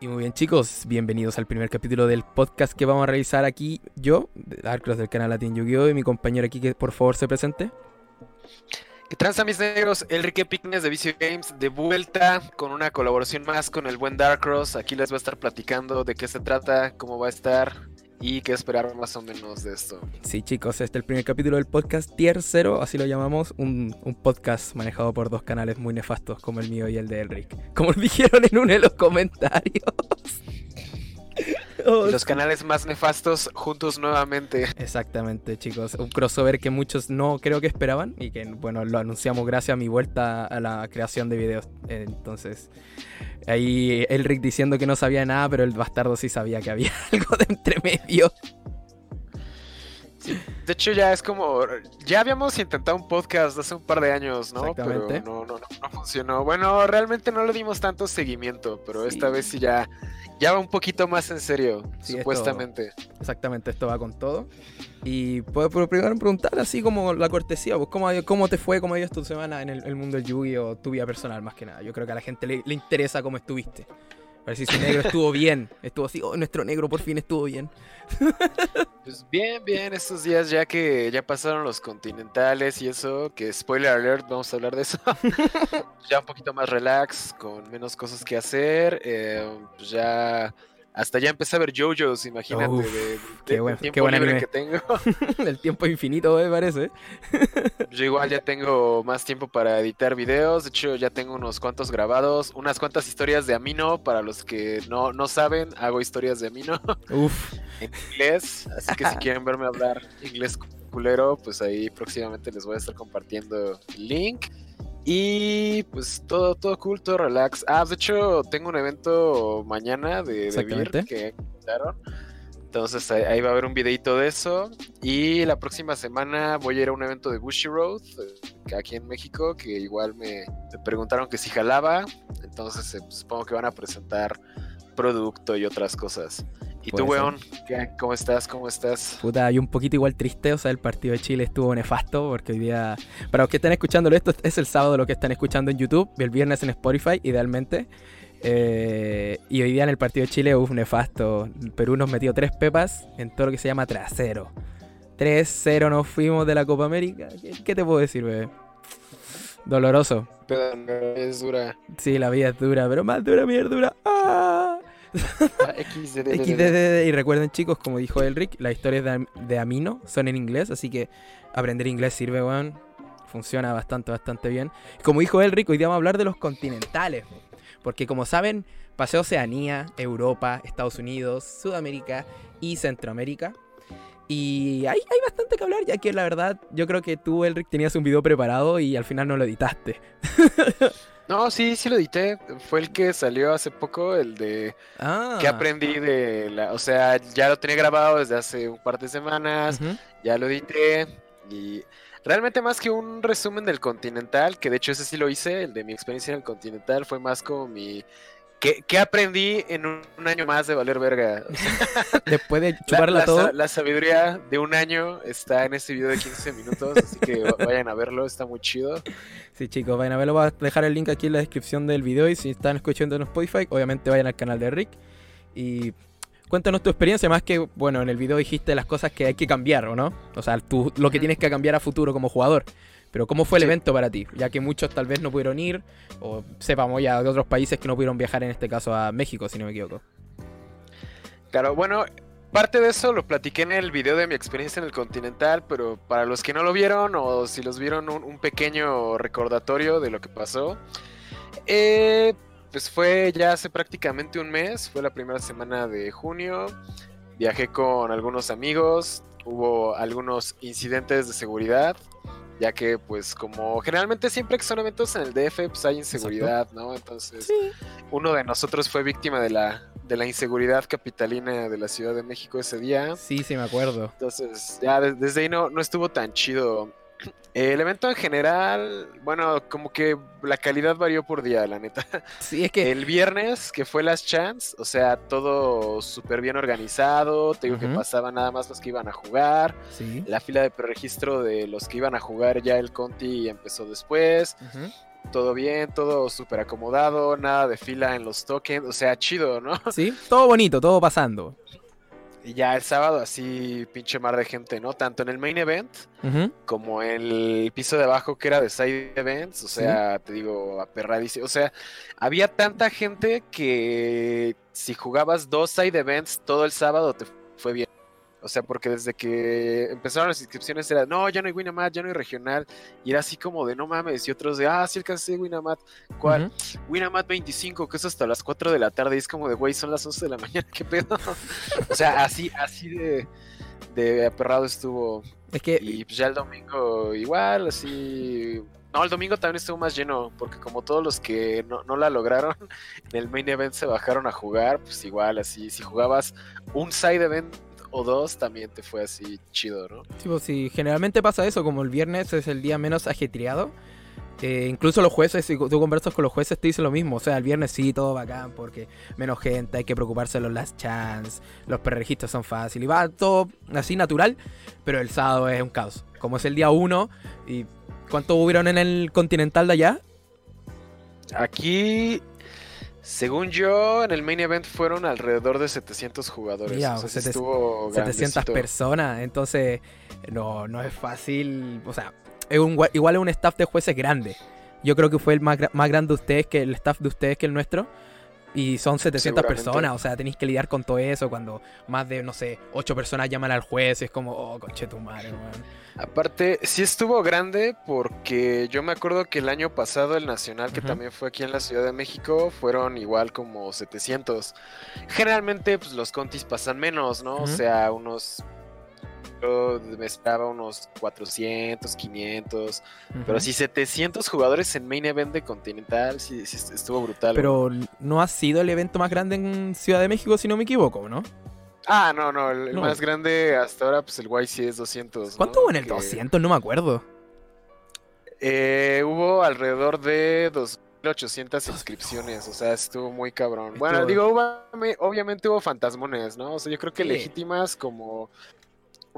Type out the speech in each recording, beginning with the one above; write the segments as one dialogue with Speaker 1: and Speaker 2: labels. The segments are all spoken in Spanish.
Speaker 1: Y muy bien chicos, bienvenidos al primer capítulo del podcast que vamos a realizar aquí yo, Darkross del canal Latin Yu-Gi-Oh! y mi compañero aquí que por favor se presente.
Speaker 2: ¿Qué transa mis negros? Enrique Picnes de Vicio Games de vuelta con una colaboración más con el buen Darkross. Aquí les voy a estar platicando de qué se trata, cómo va a estar y qué esperar más o menos de esto.
Speaker 1: Sí chicos, este es el primer capítulo del podcast Tier 0, así lo llamamos, un, un podcast manejado por dos canales muy nefastos como el mío y el de Elric. Como dijeron en uno de los comentarios.
Speaker 2: Y los canales más nefastos juntos nuevamente.
Speaker 1: Exactamente, chicos. Un crossover que muchos no creo que esperaban y que, bueno, lo anunciamos gracias a mi vuelta a la creación de videos. Entonces, ahí Elric diciendo que no sabía nada, pero el bastardo sí sabía que había algo de entre medio.
Speaker 2: De hecho, ya es como. Ya habíamos intentado un podcast hace un par de años, ¿no?
Speaker 1: Exactamente.
Speaker 2: Pero no, no, no, no funcionó. Bueno, realmente no le dimos tanto seguimiento, pero
Speaker 1: Sí.
Speaker 2: esta vez sí ya, ya va un poquito más en serio,
Speaker 1: Sí, esto-
Speaker 2: supuestamente.
Speaker 1: Exactamente, esto va con todo. Y pero primero preguntar así como la cortesía, pues ¿cómo, cómo te fue, cómo ha ido tu semana en el, el mundo del Yugi o tu vida personal más que nada. Yo creo que a la gente le, le interesa cómo estuviste. A ver si su negro estuvo bien. Estuvo así, oh, nuestro negro por fin estuvo bien.
Speaker 2: Pues bien, bien, estos días ya que ya pasaron los continentales y eso, que spoiler alert, vamos a hablar de eso. ya un poquito más relax, con menos cosas que hacer. eh, pues ya hasta ya empecé a ver JoJo's, imagínate,
Speaker 1: Uf,
Speaker 2: de, de-
Speaker 1: qué buen- qué
Speaker 2: tiempo
Speaker 1: buen
Speaker 2: libre
Speaker 1: anime.
Speaker 2: que tengo.
Speaker 1: el tiempo infinito, me parece.
Speaker 2: Yo igual ya tengo más tiempo para editar videos, de hecho ya tengo unos cuantos grabados, unas cuantas historias de Amino, para los que no, no saben, hago historias de Amino
Speaker 1: Uf,
Speaker 2: en inglés, así que si quieren verme hablar inglés culero, pues ahí próximamente les voy a estar compartiendo el link. Y pues todo, todo cool, todo relax. Ah, de hecho tengo un evento mañana de, de. Beer que invitaron. Entonces ahí, va a haber un videito de eso. Y la próxima semana voy a ir a un evento de Bushy Road, eh, aquí en México, que igual me, me preguntaron que si jalaba. Entonces eh, pues, supongo que van a presentar producto y otras cosas. ¿Y tú, weón? ¿Qué- ¿Cómo estás? ¿Cómo estás?
Speaker 1: puta, y un poquito igual triste, o sea, el partido de Chile estuvo nefasto porque hoy día, para los que están escuchándolo esto, es el sábado lo que están escuchando en YouTube, el viernes en Spotify, idealmente. Eh, y hoy día en el partido de Chile, uff, nefasto. Perú nos metió tres pepas en todo lo que se llama trasero. 3-0 nos fuimos de la Copa América. ¿Qué, te puedo decir, bebé? Doloroso.
Speaker 2: Pero no es dura.
Speaker 1: Sí, la vida es dura, pero más dura, mierda dura. ¡Ah!
Speaker 2: XDD.
Speaker 1: Y recuerden, chicos, como dijo Elric, las historias de, de Amino son en inglés, así que aprender inglés sirve, weón. Funciona bastante, bastante bien. Como dijo Elric, hoy día vamos a hablar de los continentales. Porque como saben, pasé Oceanía, Europa, Estados Unidos, Sudamérica y Centroamérica. Y hay, hay bastante que hablar, ya que la verdad, yo creo que tú, Elric, tenías un video preparado y al final no lo editaste.
Speaker 2: No, sí, sí lo edité. Fue el que salió hace poco, el de
Speaker 1: Ah.
Speaker 2: que aprendí de la... O sea, ya lo tenía grabado desde hace un par de semanas, ya lo edité y realmente más que un resumen del Continental, que de hecho ese sí lo hice, el de mi experiencia en el Continental, fue más como mi... ¿Qué, qué aprendí en un, un año más de valer verga?
Speaker 1: Después de
Speaker 2: la,
Speaker 1: chuparla
Speaker 2: la
Speaker 1: todo.
Speaker 2: la sabiduría de un año está en este video de 15 minutos, así que va- vayan a verlo, está muy chido.
Speaker 1: Sí, chicos, vayan a verlo. Voy a dejar el link aquí en la descripción del video. Y si están escuchando en Spotify, obviamente vayan al canal de Rick. Y cuéntanos tu experiencia. Más que, bueno, en el video dijiste las cosas que hay que cambiar, ¿o no? O sea, tú, lo que tienes que cambiar a futuro como jugador. Pero, ¿cómo fue el
Speaker 2: Sí.
Speaker 1: evento para ti? Ya que muchos tal vez no pudieron ir, o sepamos ya de otros países que no pudieron viajar, en este caso a México, si no me equivoco.
Speaker 2: Claro, bueno, parte de eso lo platiqué en el video de mi experiencia en el Continental, pero para los que no lo vieron o si los vieron un, un pequeño recordatorio de lo que pasó, eh, pues fue ya hace prácticamente un mes, fue la primera semana de junio, viajé con algunos amigos, hubo algunos incidentes de seguridad. Ya que, pues, como generalmente siempre que son eventos en el DF, pues hay inseguridad, ¿no? Entonces, uno de nosotros fue víctima de la, de la inseguridad capitalina de la Ciudad de México ese día.
Speaker 1: Sí, sí, me acuerdo.
Speaker 2: Entonces, ya de- desde ahí no, no estuvo tan chido. El evento en general, bueno, como que la calidad varió por día, la neta.
Speaker 1: Sí, es que.
Speaker 2: El viernes, que fue Last Chance, o sea, todo súper bien organizado. Te digo que pasaban nada más los que iban a jugar.
Speaker 1: Sí.
Speaker 2: La fila de preregistro de los que iban a jugar, ya el Conti empezó después. Todo bien, todo súper acomodado, nada de fila en los tokens, o sea, chido, ¿no?
Speaker 1: Sí, todo bonito, todo pasando.
Speaker 2: Y ya el sábado así pinche mar de gente, ¿no? Tanto en el main event como en el piso de abajo que era de side events, o sea, te digo, aperradísimo. O sea, había tanta gente que si jugabas dos side events todo el sábado te fue bien. O sea, porque desde que empezaron las inscripciones era, no, ya no hay Winamat, ya no hay regional. Y era así como de, no mames. Y otros de, ah, sí alcancé Winamat. ¿Cuál?
Speaker 1: Ujú.
Speaker 2: Winamat 25, que es hasta las 4 de la tarde. Y es como de, güey, son las 11 de la mañana, ¿qué pedo? o sea, así, así de, de aperrado estuvo.
Speaker 1: Es que
Speaker 2: Y pues ya el domingo igual, así... No, el domingo también estuvo más lleno, porque como todos los que no, no la lograron en el main event se bajaron a jugar, pues igual, así, si jugabas un side event o dos, también te fue así chido, ¿no?
Speaker 1: Sí, pues, sí, generalmente pasa eso, como el viernes es el día menos ajetreado. eh, incluso los jueces, si tú conversas con los jueces, te dicen lo mismo. O sea, el viernes sí, todo bacán, porque menos gente, hay que preocuparse de los last chance, los preregistros son fáciles, y va todo así natural, pero el sábado es un caos. Como es el día 1, y ¿cuántos hubieron en el continental de allá?
Speaker 2: Aquí, según yo, en el main event fueron alrededor de 700 jugadores.
Speaker 1: Mira,
Speaker 2: o sea, sí
Speaker 1: 700
Speaker 2: estuvo
Speaker 1: 700
Speaker 2: grandecito.
Speaker 1: personas, entonces no, no es fácil, o sea, es un, gua- igual es un staff de jueces grande. Yo creo que fue el más, más grande de ustedes que el staff de ustedes que el nuestro. Y son 700
Speaker 2: Seguramente.
Speaker 1: personas, o sea, tenéis que lidiar con todo eso cuando más de, no sé, 8 personas llaman al juez, y es como, oh, conche tu madre, weón.
Speaker 2: Aparte, sí estuvo grande porque yo me acuerdo que el año pasado el Nacional, que también fue aquí en la Ciudad de México, fueron igual como 700. Generalmente, pues los contis pasan menos, ¿no? O sea, unos... Yo me esperaba unos 400, 500, pero sí 700 jugadores en main event de Continental, sí, sí estuvo brutal. güey.
Speaker 1: Pero no ha sido el evento más grande en Ciudad de México, si no me equivoco, ¿no?
Speaker 2: Ah, no, no, el,
Speaker 1: No.
Speaker 2: más grande hasta ahora, pues el YC es 200. ¿no?
Speaker 1: ¿Cuánto hubo en el
Speaker 2: Que,
Speaker 1: 200? No me acuerdo.
Speaker 2: eh, hubo alrededor de 2.800 inscripciones, o sea, estuvo muy cabrón. Bueno,
Speaker 1: Estuvo-
Speaker 2: digo, hubo- obviamente hubo fantasmones, ¿no? O sea, yo creo que
Speaker 1: Sí.
Speaker 2: legítimas como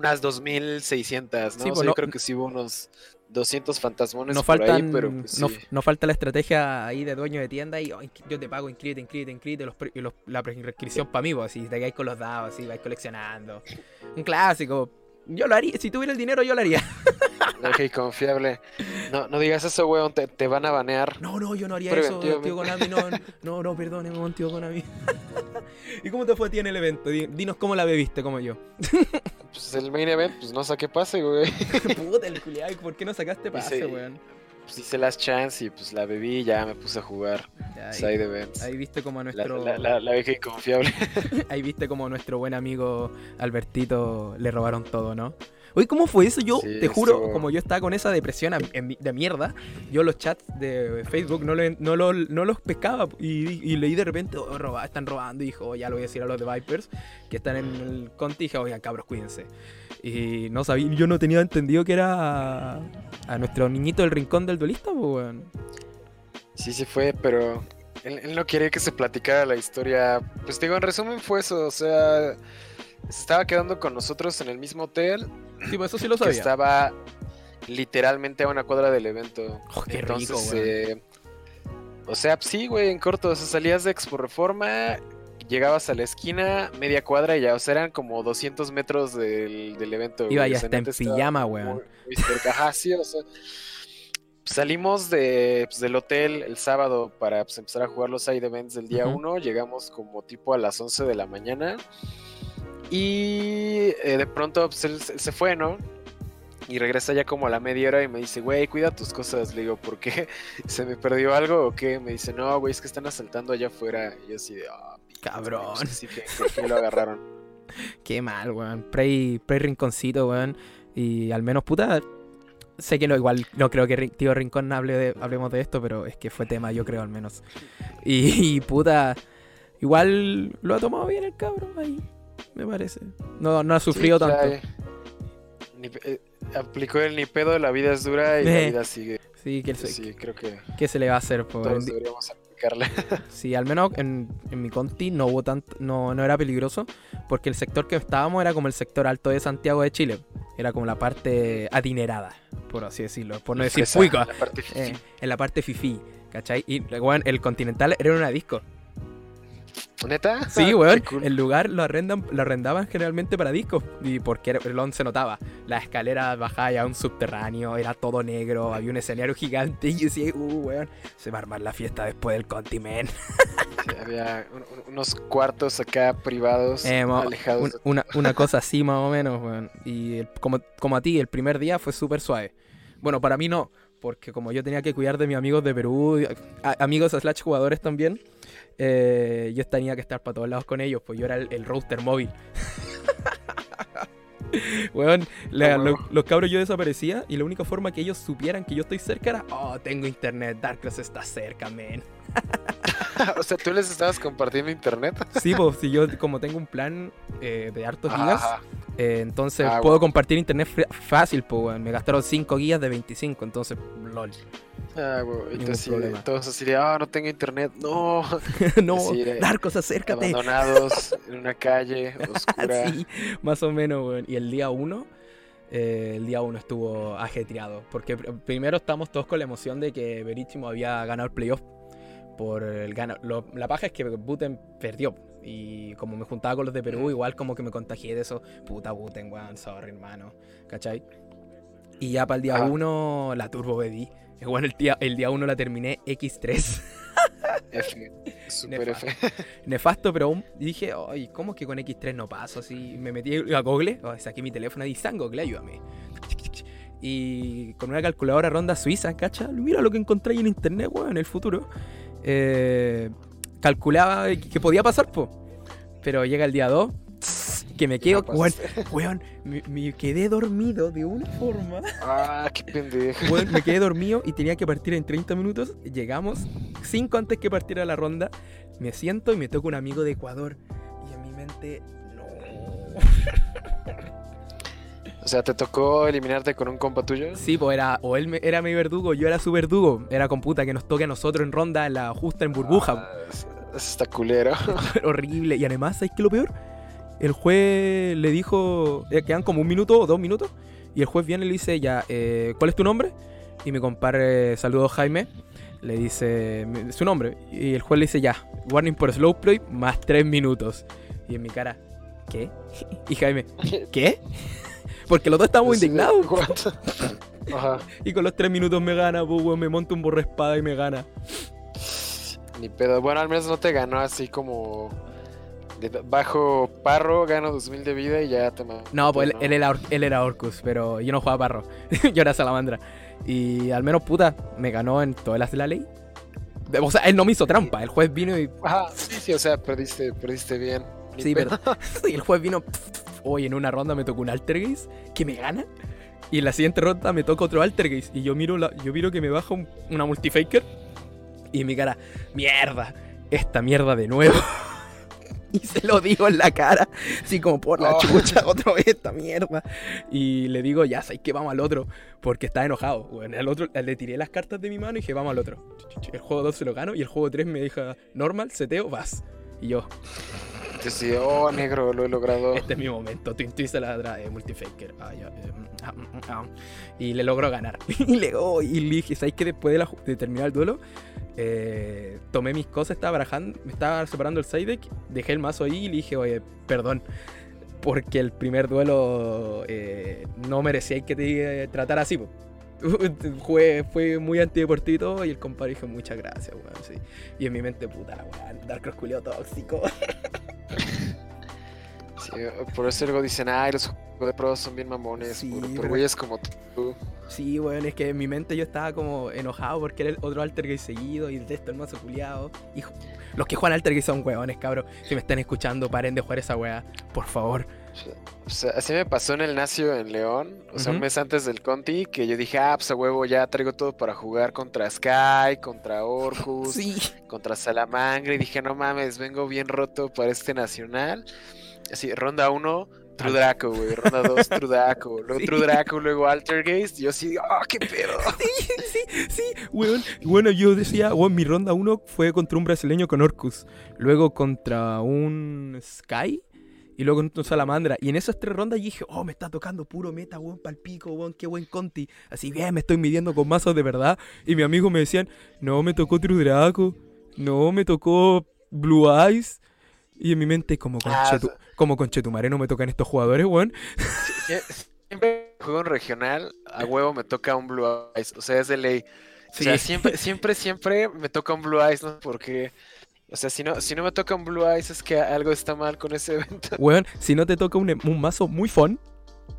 Speaker 2: unas 2.600, ¿no?
Speaker 1: Sí,
Speaker 2: o sea,
Speaker 1: no-
Speaker 2: yo creo que sí hubo unos 200 fantasmones
Speaker 1: Nos
Speaker 2: por
Speaker 1: faltan,
Speaker 2: ahí, pero pues
Speaker 1: no,
Speaker 2: sí.
Speaker 1: nos falta la estrategia ahí de dueño de tienda y "Oh, yo te pago, inscríbete, inscríbete, inscríbete, los los- la prescripción para mí, pues, así, de que hay con los dados, así, vais coleccionando. Un clásico. Yo lo haría, si tuviera el dinero yo lo haría.
Speaker 2: Ok, confiable. No, no digas eso, weón, te, te van a banear.
Speaker 1: No, no, yo no haría eso, tío. Konami, no, no, no, perdóneme, tío Konami. ¿Y cómo te fue a ti en el evento? Di- Dinos cómo la bebiste como yo.
Speaker 2: Pues el main event, pues no saqué pase, güey.
Speaker 1: Puta, el culiao, ¿por qué no sacaste pase,
Speaker 2: Dice-
Speaker 1: weón?
Speaker 2: Pues hice las chance y pues la bebí y ya me puse a jugar side
Speaker 1: ahí,
Speaker 2: events.
Speaker 1: ahí viste como
Speaker 2: La,
Speaker 1: nuestro...
Speaker 2: la, la, la vieja inconfiable.
Speaker 1: Ahí viste como nuestro buen amigo Albertito le robaron todo, ¿no? Oye, ¿cómo fue eso? Yo
Speaker 2: Sí,
Speaker 1: te juro,
Speaker 2: estuvo-
Speaker 1: como yo estaba con esa depresión de mierda, yo los chats de Facebook no, lo- no, lo- no los pescaba y, y leí de repente, oh, roba- están robando, y dijo, "Oh, ya lo voy a decir a los de Vipers que están en el conti, y dije, oigan, cabros, cuídense. Y no sabía, yo no tenía entendido que era a, a nuestro niñito del rincón del duelista, pues, weón.
Speaker 2: Sí, sí fue, pero él, él no quería que se platicara la historia. Pues digo, en resumen fue eso, o sea, se estaba quedando con nosotros en el mismo hotel
Speaker 1: Sí, pues eso sí lo
Speaker 2: que
Speaker 1: sabía.
Speaker 2: estaba literalmente a una cuadra del evento.
Speaker 1: Oh, qué
Speaker 2: Entonces,
Speaker 1: rico, weón.
Speaker 2: eh, o sea, sí, güey, en corto, o sea, salías de Expo Reforma, llegabas a la esquina, media cuadra y ya, o sea, eran como 200 metros del, del evento.
Speaker 1: Iba ya hasta en pijama, weón.
Speaker 2: sí, o sea, salimos de, pues, del hotel el sábado para pues, empezar a jugar los side events del día
Speaker 1: Ujú.
Speaker 2: 1, llegamos como tipo a las 11 de la mañana y eh, de pronto pues, él, se- fue, ¿no? Y regresa ya como a la media hora y me dice, güey, cuida tus cosas. Le digo, ¿por qué? ¿Se me perdió algo o qué? Me dice, no, güey, es que están asaltando allá afuera. Y yo así de, ah,
Speaker 1: Cabrón.
Speaker 2: pues, que sí, que- que- que lo agarraron.
Speaker 1: Qué mal, weón. Prey, Prey Rinconcito, weón. Y al menos, puta. Sé que no, igual no creo que Tío Rincón hable de, hablemos de esto, pero es que fue tema, yo creo al menos. Y, y, puta. Igual lo ha tomado bien el cabrón ahí, me parece. No, no ha sufrido
Speaker 2: Sí,
Speaker 1: tanto.
Speaker 2: ni- eh, aplicó el ni pedo, la vida es dura y la
Speaker 1: Eh,
Speaker 2: vida sigue.
Speaker 1: Sí, que,
Speaker 2: Sí, creo que
Speaker 1: ¿qué se le va a hacer? po?
Speaker 2: todos deberíamos
Speaker 1: Sí, al menos en, en mi conti no hubo tanto, no, no era peligroso, porque el sector que estábamos era como el sector alto de Santiago de Chile. Era como la parte adinerada, por así decirlo. Por no decir cuica.
Speaker 2: la parte fifi.
Speaker 1: eh, en la parte fifi, ¿cachai? Y el Continental era una disco.
Speaker 2: ¿Neta?
Speaker 1: Sí,
Speaker 2: Qué
Speaker 1: weón.
Speaker 2: cool.
Speaker 1: El lugar lo, arrendan, lo arrendaban generalmente para discos. Y porque el on se notaba. La escalera bajaba ya a un subterráneo, era todo negro, había un escenario gigante. Y yo decía, uh, weón, se va a armar la fiesta después del Continent.
Speaker 2: Sí, había un- un- unos cuartos acá privados,
Speaker 1: Eh,
Speaker 2: alejados.
Speaker 1: un- una, una cosa así más o menos, weón. Y el- como, como a ti, el primer día fue súper suave. Bueno, para mí no, porque como yo tenía que cuidar de mis amigos de Perú, a- amigos slash jugadores también, eh, yo tenía que estar para todos lados con ellos, pues yo era el, el router móvil. Weón, la-
Speaker 2: Ah,
Speaker 1: lo-
Speaker 2: huevo.
Speaker 1: los cabros yo desaparecía y la única forma que ellos supieran que yo estoy cerca era, oh, tengo internet, Darkness está cerca, man.
Speaker 2: o sea, tú les estabas compartiendo internet.
Speaker 1: Sí, pues si yo como tengo un plan eh, de hartos gigas. Eh, entonces
Speaker 2: Ah,
Speaker 1: puedo
Speaker 2: bueno.
Speaker 1: compartir internet fácil, pues, weón. Me gastaron 5 guías de 25, entonces, lol.
Speaker 2: Ah, güey, entonces sí, todos así de, ah, no tengo internet, no,
Speaker 1: no, Narcos, acércate.
Speaker 2: abandonados en una calle oscura.
Speaker 1: sí, más o menos, weón. Y el día 1, el día 1 estuvo ajetreado. Porque pr- primero estamos todos con la emoción de que Verísimo había ganado el playoff. Por el gana. lo- la paja es que Buten perdió. Y como me juntaba con los de Perú, igual como que me contagié de eso. Puta Buten, weón, sorry, hermano. ¿Cachai? Y ya para el día
Speaker 2: Ajá.
Speaker 1: 1, la Turbo Bebí. Bueno, el día, el día 1 la terminé X3.
Speaker 2: F, super
Speaker 1: Nefasto.
Speaker 2: F.
Speaker 1: Nefasto, pero aún dije, ay, ¿cómo que con X3 no paso? Así me metí a Google, saqué mi teléfono y San Google, ayúdame. Y con una calculadora ronda suiza, ¿cacha? Mira lo que encontré ahí en internet, weón, en el futuro. Eh, calculaba que podía pasar, po. Pero llega el día 2, que me quedo,
Speaker 2: No
Speaker 1: weón, me, me quedé dormido de una forma.
Speaker 2: Ah, qué pendejo.
Speaker 1: Weón, me quedé dormido y tenía que partir en 30 minutos. Llegamos 5 antes que partiera la ronda. Me siento y me toca un amigo de Ecuador. Y en mi mente, no.
Speaker 2: O sea, ¿te tocó eliminarte con un compa tuyo?
Speaker 1: Sí, pues era, o él me- era mi verdugo, yo era su verdugo. Era con puta que nos toque a nosotros en ronda, en la justa en burbuja.
Speaker 2: Ah, está culero.
Speaker 1: Horrible. Y además, ¿sabes qué lo peor? El juez le dijo, eh, quedan como un minuto o dos minutos. Y el juez viene y le dice, ya, eh, ¿cuál es tu nombre? Y mi compadre, saludos Jaime, le dice su nombre. Y el juez le dice, ya, warning por slow play, más tres minutos. Y en mi cara, ¿qué? Y Jaime, ¿qué? Porque los dos estábamos indignados.
Speaker 2: Ajá.
Speaker 1: Y con los tres minutos me gana, pues, me monto un borra espada y me gana.
Speaker 2: Ni pedo. Bueno, al menos no te ganó así como bajo parro, gano 2000 de vida y ya te
Speaker 1: No, pues él,
Speaker 2: ¿no?
Speaker 1: él era, él era Orcus, pero yo no jugaba parro. yo era salamandra. Y al menos, puta, me ganó en todas las de la ley. O sea, él no me hizo trampa. El juez vino y.
Speaker 2: Ajá, sí, sí, o sea, perdiste, perdiste bien.
Speaker 1: Sí, pero. y el juez vino. Hoy en una ronda me tocó un Altergeist que me gana. Y en la siguiente ronda me toca otro Altergeist. Y yo miro, la, yo miro que me baja un- una multifaker. Y mi cara, mierda, esta mierda de nuevo. y se lo digo en la cara, así como por la
Speaker 2: Oh.
Speaker 1: chucha, otra vez esta mierda. Y le digo, ya sabes que vamos al otro, porque está enojado. Bueno, al otro le tiré las cartas de mi mano y dije, vamos al otro. El juego 2 se lo gano y el juego 3 me deja normal, seteo, vas. Y yo,
Speaker 2: sí, oh, negro, lo he logrado.
Speaker 1: este es mi momento. Twin Twist la tra- eh, multifaker. Ah, ya, eh, mm, ah, mm, mm, ah. Y le logró ganar. y le, oh, y le dije, ¿sabes que después de, la de terminar el duelo, eh, tomé mis cosas, estaba barajando, me estaba separando el side dejé el mazo ahí y le dije, oye, perdón. Porque el primer duelo eh, no merecía que te tratara así. po". fue, fue muy antideportivo y el compadre dijo muchas gracias, weón. Y en mi mente, puta, weón, Dark culeo tóxico.
Speaker 2: Sí, por eso luego dicen, ay, los juegos de pruebas son bien mamones.
Speaker 1: Sí,
Speaker 2: por,
Speaker 1: pero-
Speaker 2: güeyes como tú.
Speaker 1: Sí, weón, es que en mi mente yo estaba como enojado porque era el otro Altergeist seguido y el mazo culiado. Hijo, los que juegan Altergeist son weones, cabros. Si me están escuchando, paren de jugar esa wea, por favor.
Speaker 2: O sea, así me pasó en el Nacio en León, o sea, un mes antes del Conti, que yo dije, ah, pues a huevo, ya traigo todo para jugar contra Sky, contra Orcus,
Speaker 1: Sí.
Speaker 2: contra Salamangre, y dije, no mames, vengo bien roto para este nacional. Así, ronda 1, True
Speaker 1: Ah.
Speaker 2: Draco, güey, ronda 2, True Draco, luego
Speaker 1: Sí.
Speaker 2: True Draco, luego Altergeist, yo así, ah, qué pedo.
Speaker 1: Sí, sí, sí, weón. Bueno, yo decía, weón, mi ronda 1 fue contra un brasileño con Orcus. Luego contra un Sky. y luego con un salamandra. Y en esas tres rondas yo dije, oh, me está tocando puro meta, weón, palpico, weón, qué buen conti. Así bien, me estoy midiendo con mazos de verdad. Y mi amigo me decían, no, me tocó Trudraco, no, me tocó Blue Eyes. Y en mi mente, como
Speaker 2: Ah,
Speaker 1: conchetu
Speaker 2: sea,
Speaker 1: como conchetumare no me tocan estos jugadores, weón.
Speaker 2: sie- siempre que juego en regional, a huevo me toca un Blue Eyes. O sea, es de ley. O sea,
Speaker 1: Sí.
Speaker 2: siempre, siempre, siempre me toca un Blue Eyes, ¿no? Porque, o sea, si no, si no me toca un Blue Eyes es que algo está mal con ese evento.
Speaker 1: Weón, si no te toca un, un mazo muy fun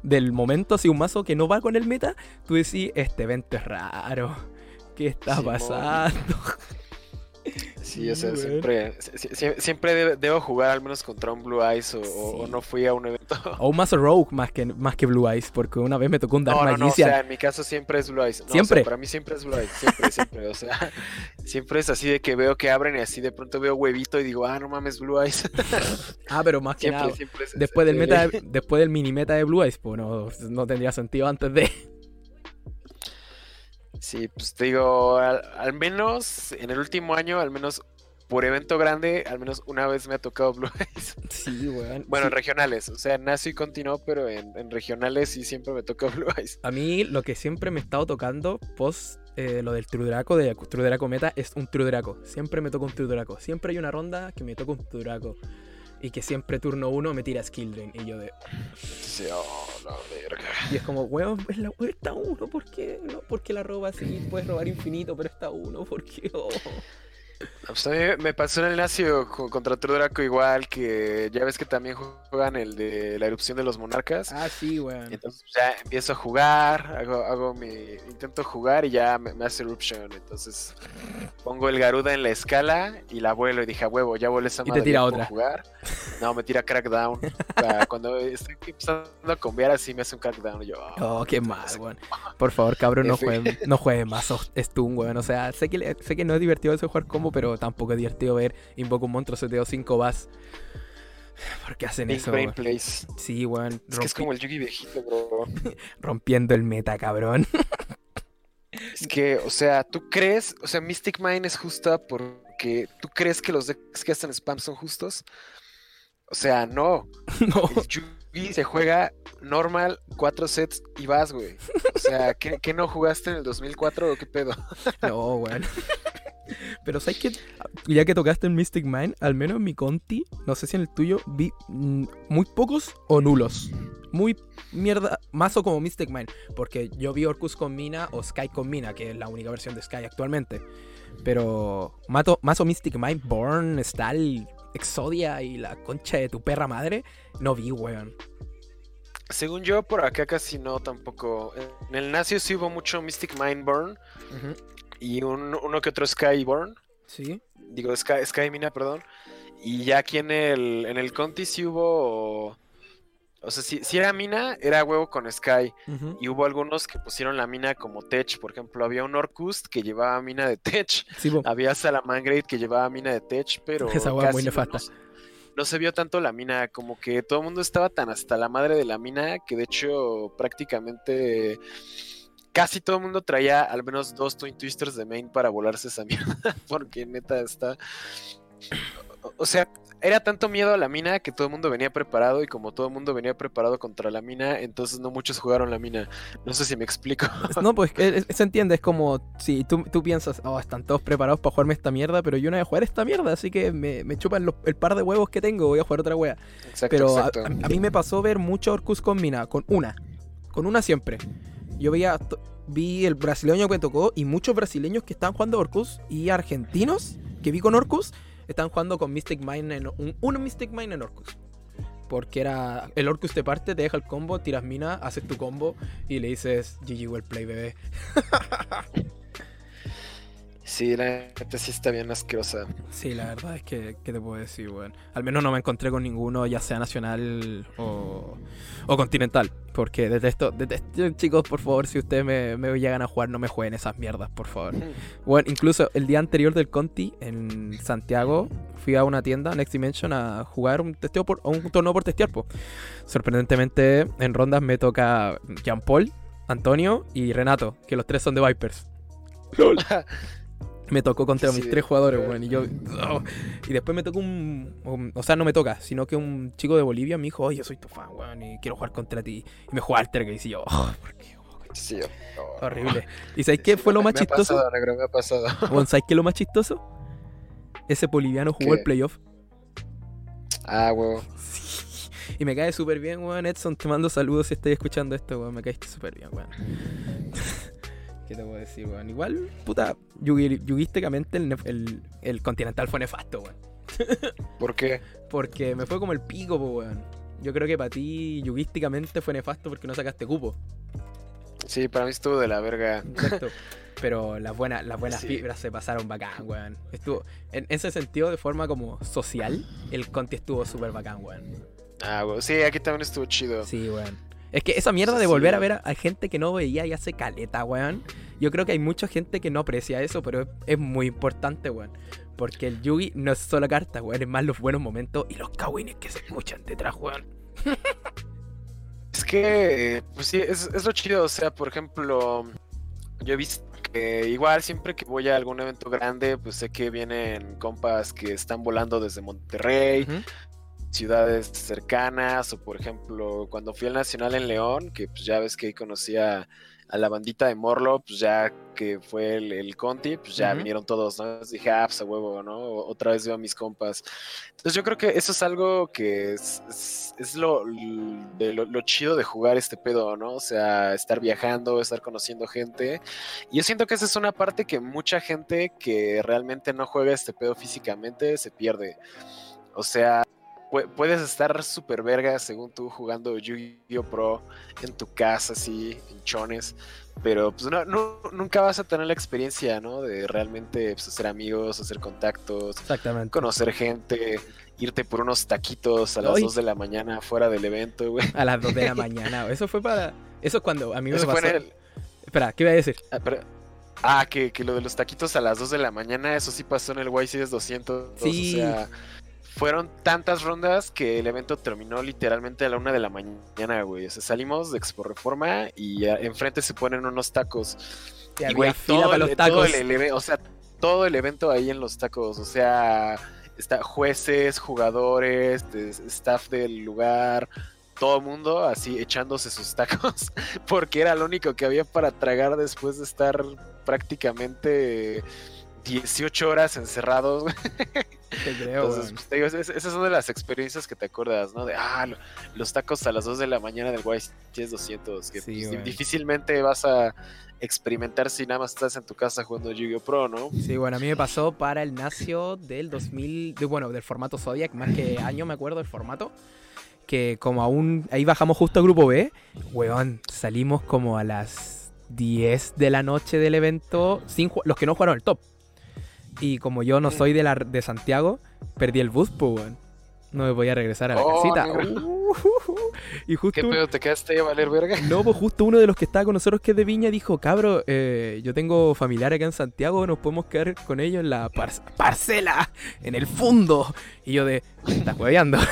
Speaker 1: del momento, así un mazo que no va con el meta, tú decís, este evento es raro. ¿Qué está
Speaker 2: Simón.
Speaker 1: pasando?
Speaker 2: Sí, o sea, siempre, si- si- siempre debo jugar al menos contra un Blue Eyes o, no fui a un evento.
Speaker 1: O mazo Rogue más que, más que Blue Eyes, porque una vez me tocó un Dark
Speaker 2: No, no, no, o sea, en mi caso siempre es Blue Eyes. No, o sea,
Speaker 1: ¿Siempre?
Speaker 2: para mí siempre es Blue Eyes, siempre, siempre, o sea, siempre es así de que veo que abren y así de pronto veo huevito y digo, ah, no mames, Blue Eyes.
Speaker 1: Ah, pero más que
Speaker 2: siempre,
Speaker 1: nada,
Speaker 2: siempre es
Speaker 1: después del,
Speaker 2: de
Speaker 1: meta de- después del mini meta de Blue Eyes, pues no, no tendría sentido antes de...
Speaker 2: Sí, pues te digo, al, al menos en el último año, al menos por evento grande, al menos una vez me ha tocado Blue Eyes.
Speaker 1: Sí, weón.
Speaker 2: Bueno, en
Speaker 1: Sí.
Speaker 2: regionales, o sea, nació y continuó, pero en, en regionales sí siempre me toca Blue Eyes.
Speaker 1: A mí lo que siempre me he estado tocando post eh, lo del Trudraco, de Trudraco Meta, es un Trudraco. Siempre me toca un Trudraco. Siempre hay una ronda que me toca un Trudraco. Y que siempre turno uno me tira Skill Drain. Y yo de...
Speaker 2: Sí, oh, la verga.
Speaker 1: Y es como, weón, es la está uno, ¿por qué? No, porque la roba así, puedes robar infinito, pero está uno, ¿por qué? Oh.
Speaker 2: Pues a mí me pasó en el Nacio co- contra Draco igual, que ya ves que también juegan el de la erupción de los monarcas.
Speaker 1: Ah, sí, weón.
Speaker 2: Entonces ya empiezo a jugar, hago, hago mi. intento jugar y ya me, me hace eruption. Entonces pongo el Garuda en la escala y la vuelo y dije, a huevo, ya vuelve esa
Speaker 1: Y te
Speaker 2: madre.
Speaker 1: tira otra.
Speaker 2: Jugar. No, me tira crackdown. Cuando estoy empezando a cambiar así me hace un crackdown. Y yo, ah,
Speaker 1: Oh, qué mal, weón. Por favor, cabrón, no
Speaker 2: F.
Speaker 1: juegue, no juegue más soft- Stun, weón. O sea, sé que, sé que no es divertido eso jugar pero tampoco es divertido ver Invoca un monstruo, se te dio 5 vas. ¿Por qué hacen
Speaker 2: Big
Speaker 1: eso,
Speaker 2: Brain? Plays.
Speaker 1: Sí, weón.
Speaker 2: Es que es como el Yugi viejito, bro.
Speaker 1: Rompiendo el meta, cabrón.
Speaker 2: Es que, o sea, tú crees, o sea, Mystic Mine es justa porque tú crees que los decks que hacen spam son justos. O sea, no.
Speaker 1: no.
Speaker 2: El Yugi se juega normal, cuatro sets y vas, güey. O sea, ¿qué, qué no jugaste en el 2004 o qué pedo?
Speaker 1: No, weón. Pero sabes que ya que tocaste en Mystic Mine, al menos en mi Conti, no sé si en el tuyo, vi mm, muy pocos o nulos. Muy mierda, mazo como Mystic Mine. Porque yo vi Orcus con Mina o Sky con Mina, que es la única versión de Sky actualmente. Pero mato, mazo Mystic Mine, Born, Style, Exodia y la concha de tu perra madre, no vi, weón.
Speaker 2: Según yo, por acá casi no tampoco. En el Nacio sí hubo mucho Mystic Mine Born y un- uno que otro Skyborn.
Speaker 1: Sí.
Speaker 2: Digo, Sky, Sky Mina, perdón. Y ya aquí en el, en el Conti sí hubo. O sea, si, si era mina, era huevo con Sky. Y hubo algunos que pusieron la mina como Tech. Por ejemplo, había un Orcust que llevaba mina de Tech.
Speaker 1: Sí.
Speaker 2: Había Salamangreat que llevaba mina de Tech, pero.
Speaker 1: Esa hueá muy
Speaker 2: casi
Speaker 1: nefasta.
Speaker 2: No se vio tanto la mina. Como que todo el mundo estaba tan hasta la madre de la mina que de hecho prácticamente. Casi todo el mundo traía al menos dos Twin Twisters de main para volarse esa mierda. Porque neta está. O- sea, era tanto miedo a la mina que todo el mundo venía preparado. Y como todo el mundo venía preparado contra la mina, entonces no muchos jugaron la mina. No sé si me explico.
Speaker 1: No, pues se entiende, es como si tú, tú piensas, oh, están todos preparados para jugarme esta mierda, pero yo no voy a jugar esta mierda, así que me, me chupan los- el par de huevos que tengo, voy a jugar otra wea.
Speaker 2: Exacto,
Speaker 1: Pero a,
Speaker 2: exacto.
Speaker 1: a- a mí me pasó ver mucho Orcus con Mina, con una, con una siempre. Yo veía, vi el brasileño que me tocó y muchos brasileños que estaban jugando Orcus y argentinos que vi con Orcus están jugando con Mystic Mine en un, un Mystic Mine en Orcus. Porque era el Orcus te parte, te deja el combo, tiras mina, haces tu combo y le dices GG well play, bebé.
Speaker 2: Sí, la neta sí está bien asquerosa.
Speaker 1: Sí, la verdad es que, ¿qué te puedo decir, weón? Al menos no me encontré con ninguno, ya sea nacional o, o continental. Porque detesto, detesto, chicos, por favor, si ustedes me, me llegan a jugar, no me jueguen esas mierdas, por favor. Bueno, incluso el día anterior del Conti, en Santiago, fui a una tienda, Next Dimension, a jugar un testeo por, un torneo por testear, po. Sorprendentemente, en rondas me toca Jean Paul, Antonio y Renato, que los tres son de Vipers. Me tocó contra
Speaker 2: Sí,
Speaker 1: mis tres jugadores, weón. Y yo. oh. Y después me tocó un, un- O sea, no me toca, sino que un chico de Bolivia me dijo, oye, yo soy tu fan, weón, y quiero jugar contra ti. Y me jugó Altergeist y yo, oh, ¿por qué?
Speaker 2: Sí, oh.
Speaker 1: Horrible. ¿Y sabes qué fue lo más
Speaker 2: Me ha
Speaker 1: chistoso?
Speaker 2: pasado, negro, me ha pasado.
Speaker 1: Weón, ¿sabes qué es lo más chistoso? Ese boliviano jugó
Speaker 2: ¿Qué?
Speaker 1: el playoff.
Speaker 2: Ah, huevo.
Speaker 1: Sí. Y me cae súper bien, weón. Edson, te mando saludos si estás escuchando esto, weón. Me caíste súper bien, weón. ¿Qué te puedo decir, weón? Igual, puta, yuguísticamente el, el, el Continental fue nefasto, weón.
Speaker 2: ¿Por qué?
Speaker 1: Porque me fue como el pico, weón. Yo creo que para ti, yuguísticamente fue nefasto porque no sacaste cupo.
Speaker 2: Sí, para mí estuvo de la verga.
Speaker 1: Exacto. Pero las buenas, las buenas
Speaker 2: Sí.
Speaker 1: fibras se pasaron bacán, weón. Estuvo, en ese sentido, de forma como social, el Conti estuvo súper bacán, weón.
Speaker 2: Ah, huevo. Sí, aquí también estuvo chido.
Speaker 1: Sí, weón. Es que esa mierda de volver a ver a, a gente que no veía y hace caleta, weón. Yo creo que hay mucha gente que no aprecia eso, pero es, es muy importante, weón. Porque el Yugi no es solo cartas, weón. Es más los buenos momentos y los kawines que se escuchan detrás, weón.
Speaker 2: Es que, pues sí, es, es lo chido. O sea, por ejemplo, yo he visto que igual siempre que voy a algún evento grande, pues sé que vienen compas que están volando desde Monterrey. Ciudades cercanas, o por ejemplo, cuando fui al Nacional en León, que pues ya ves que ahí conocí a, la bandita de Morlo, pues ya que fue el, el Conti, pues ya
Speaker 1: Ujú.
Speaker 2: vinieron todos, ¿no? Entonces dije, ah, pues a huevo, ¿no? Otra vez veo a mis compas. Entonces yo creo que eso es algo que es, es, es lo, de lo, lo chido de jugar este pedo, ¿no? O sea, estar viajando, estar conociendo gente. Y yo siento que esa es una parte que mucha gente que realmente no juega este pedo físicamente se pierde. O sea, puedes estar súper verga según tú jugando Yu-Gi-Oh! Pro en tu casa, así, en chones. Pero pues no, no- nunca vas a tener la experiencia, ¿no? De realmente pues, hacer amigos, hacer contactos,
Speaker 1: Exactamente.
Speaker 2: conocer gente, irte por unos taquitos a las
Speaker 1: Ay.
Speaker 2: 2 de la mañana fuera del evento, güey.
Speaker 1: A las 2 de la mañana. Eso fue para. Eso es cuando a mí me
Speaker 2: Eso
Speaker 1: pasó.
Speaker 2: fue en el...
Speaker 1: Espera, ¿qué iba a decir?
Speaker 2: Ah, pero- ah, que, que lo de los taquitos a las 2 de la mañana, eso sí pasó en el YCS 200.
Speaker 1: Sí.
Speaker 2: O sea, fueron tantas rondas que el evento terminó literalmente a la 1 de la mañana, güey. O sea, salimos de Expo Reforma y enfrente se ponen unos tacos. Y, güey, todo
Speaker 1: para
Speaker 2: el-
Speaker 1: los
Speaker 2: todo el eve- o sea, todo el evento ahí en los tacos. O sea, está jueces, jugadores, staff del lugar, todo el mundo así echándose sus tacos, porque era lo único que había para tragar después de estar prácticamente 18 horas encerrados.
Speaker 1: Te creo,
Speaker 2: Entonces, pues, te digo, es- esas son de las experiencias que te acuerdas, ¿no? De, ah, lo- los tacos a las 2 de la mañana del YCS 200, que
Speaker 1: Sí,
Speaker 2: pues, difícilmente vas a experimentar si nada más estás en tu casa jugando Yu-Gi-Oh! Pro, ¿no?
Speaker 1: Sí, bueno, a mí me pasó para el Nacio del 2000, de- bueno, del formato Zodiac, más que año me acuerdo del formato, que como aún, ahí bajamos justo a grupo B, weón, salimos como a las 10 de la noche del evento, sin los que no jugaron el top. Y como yo no soy de, la, de Santiago, perdí el bus, pues, weón. No me voy a regresar a la
Speaker 2: Oh,
Speaker 1: casita.
Speaker 2: negro.
Speaker 1: Uh, y justo...
Speaker 2: ¿Qué pedo te quedaste a valer verga?
Speaker 1: No, pues justo uno de los que estaba con nosotros que es de Viña dijo, cabro, eh, yo tengo familiar acá en Santiago, nos podemos quedar con ellos en la par- parcela, en el fondo. Y yo de, "Me estás hueveando.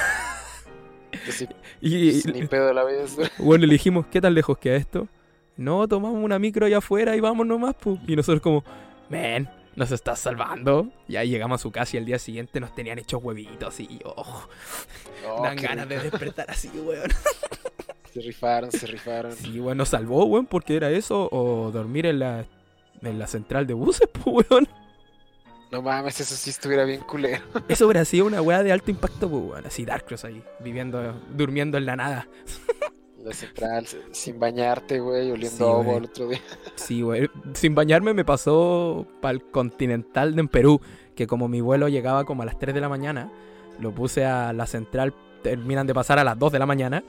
Speaker 2: Sí,
Speaker 1: Y,
Speaker 2: pues, ni pedo la vida.
Speaker 1: bueno, le dijimos, ¿qué tan lejos queda esto? No, tomamos una micro allá afuera y vamos nomás, pues. Y nosotros como, men, nos estás salvando. Y ahí llegamos a su casa y al día siguiente nos tenían hechos huevitos y oh,
Speaker 2: Oh,
Speaker 1: dan ganas de despertar así, weón.
Speaker 2: Se rifaron, se rifaron.
Speaker 1: Sí, weón, nos salvó, weón, porque era eso o dormir en la, en la central de buses, pues, weón.
Speaker 2: No mames, eso sí estuviera bien culero.
Speaker 1: Eso hubiera sido una weá de alto impacto, pues, weón. Así Dark Cross ahí, viviendo, durmiendo en la nada.
Speaker 2: La central, sin bañarte, güey, oliendo
Speaker 1: Sí,
Speaker 2: a ovo
Speaker 1: güey.
Speaker 2: el otro día.
Speaker 1: Sí, güey. Sin bañarme me pasó para el Continental de en Perú, que como mi vuelo llegaba como a las 3 de la mañana, lo puse a la central, terminan de pasar a las 2 de la mañana,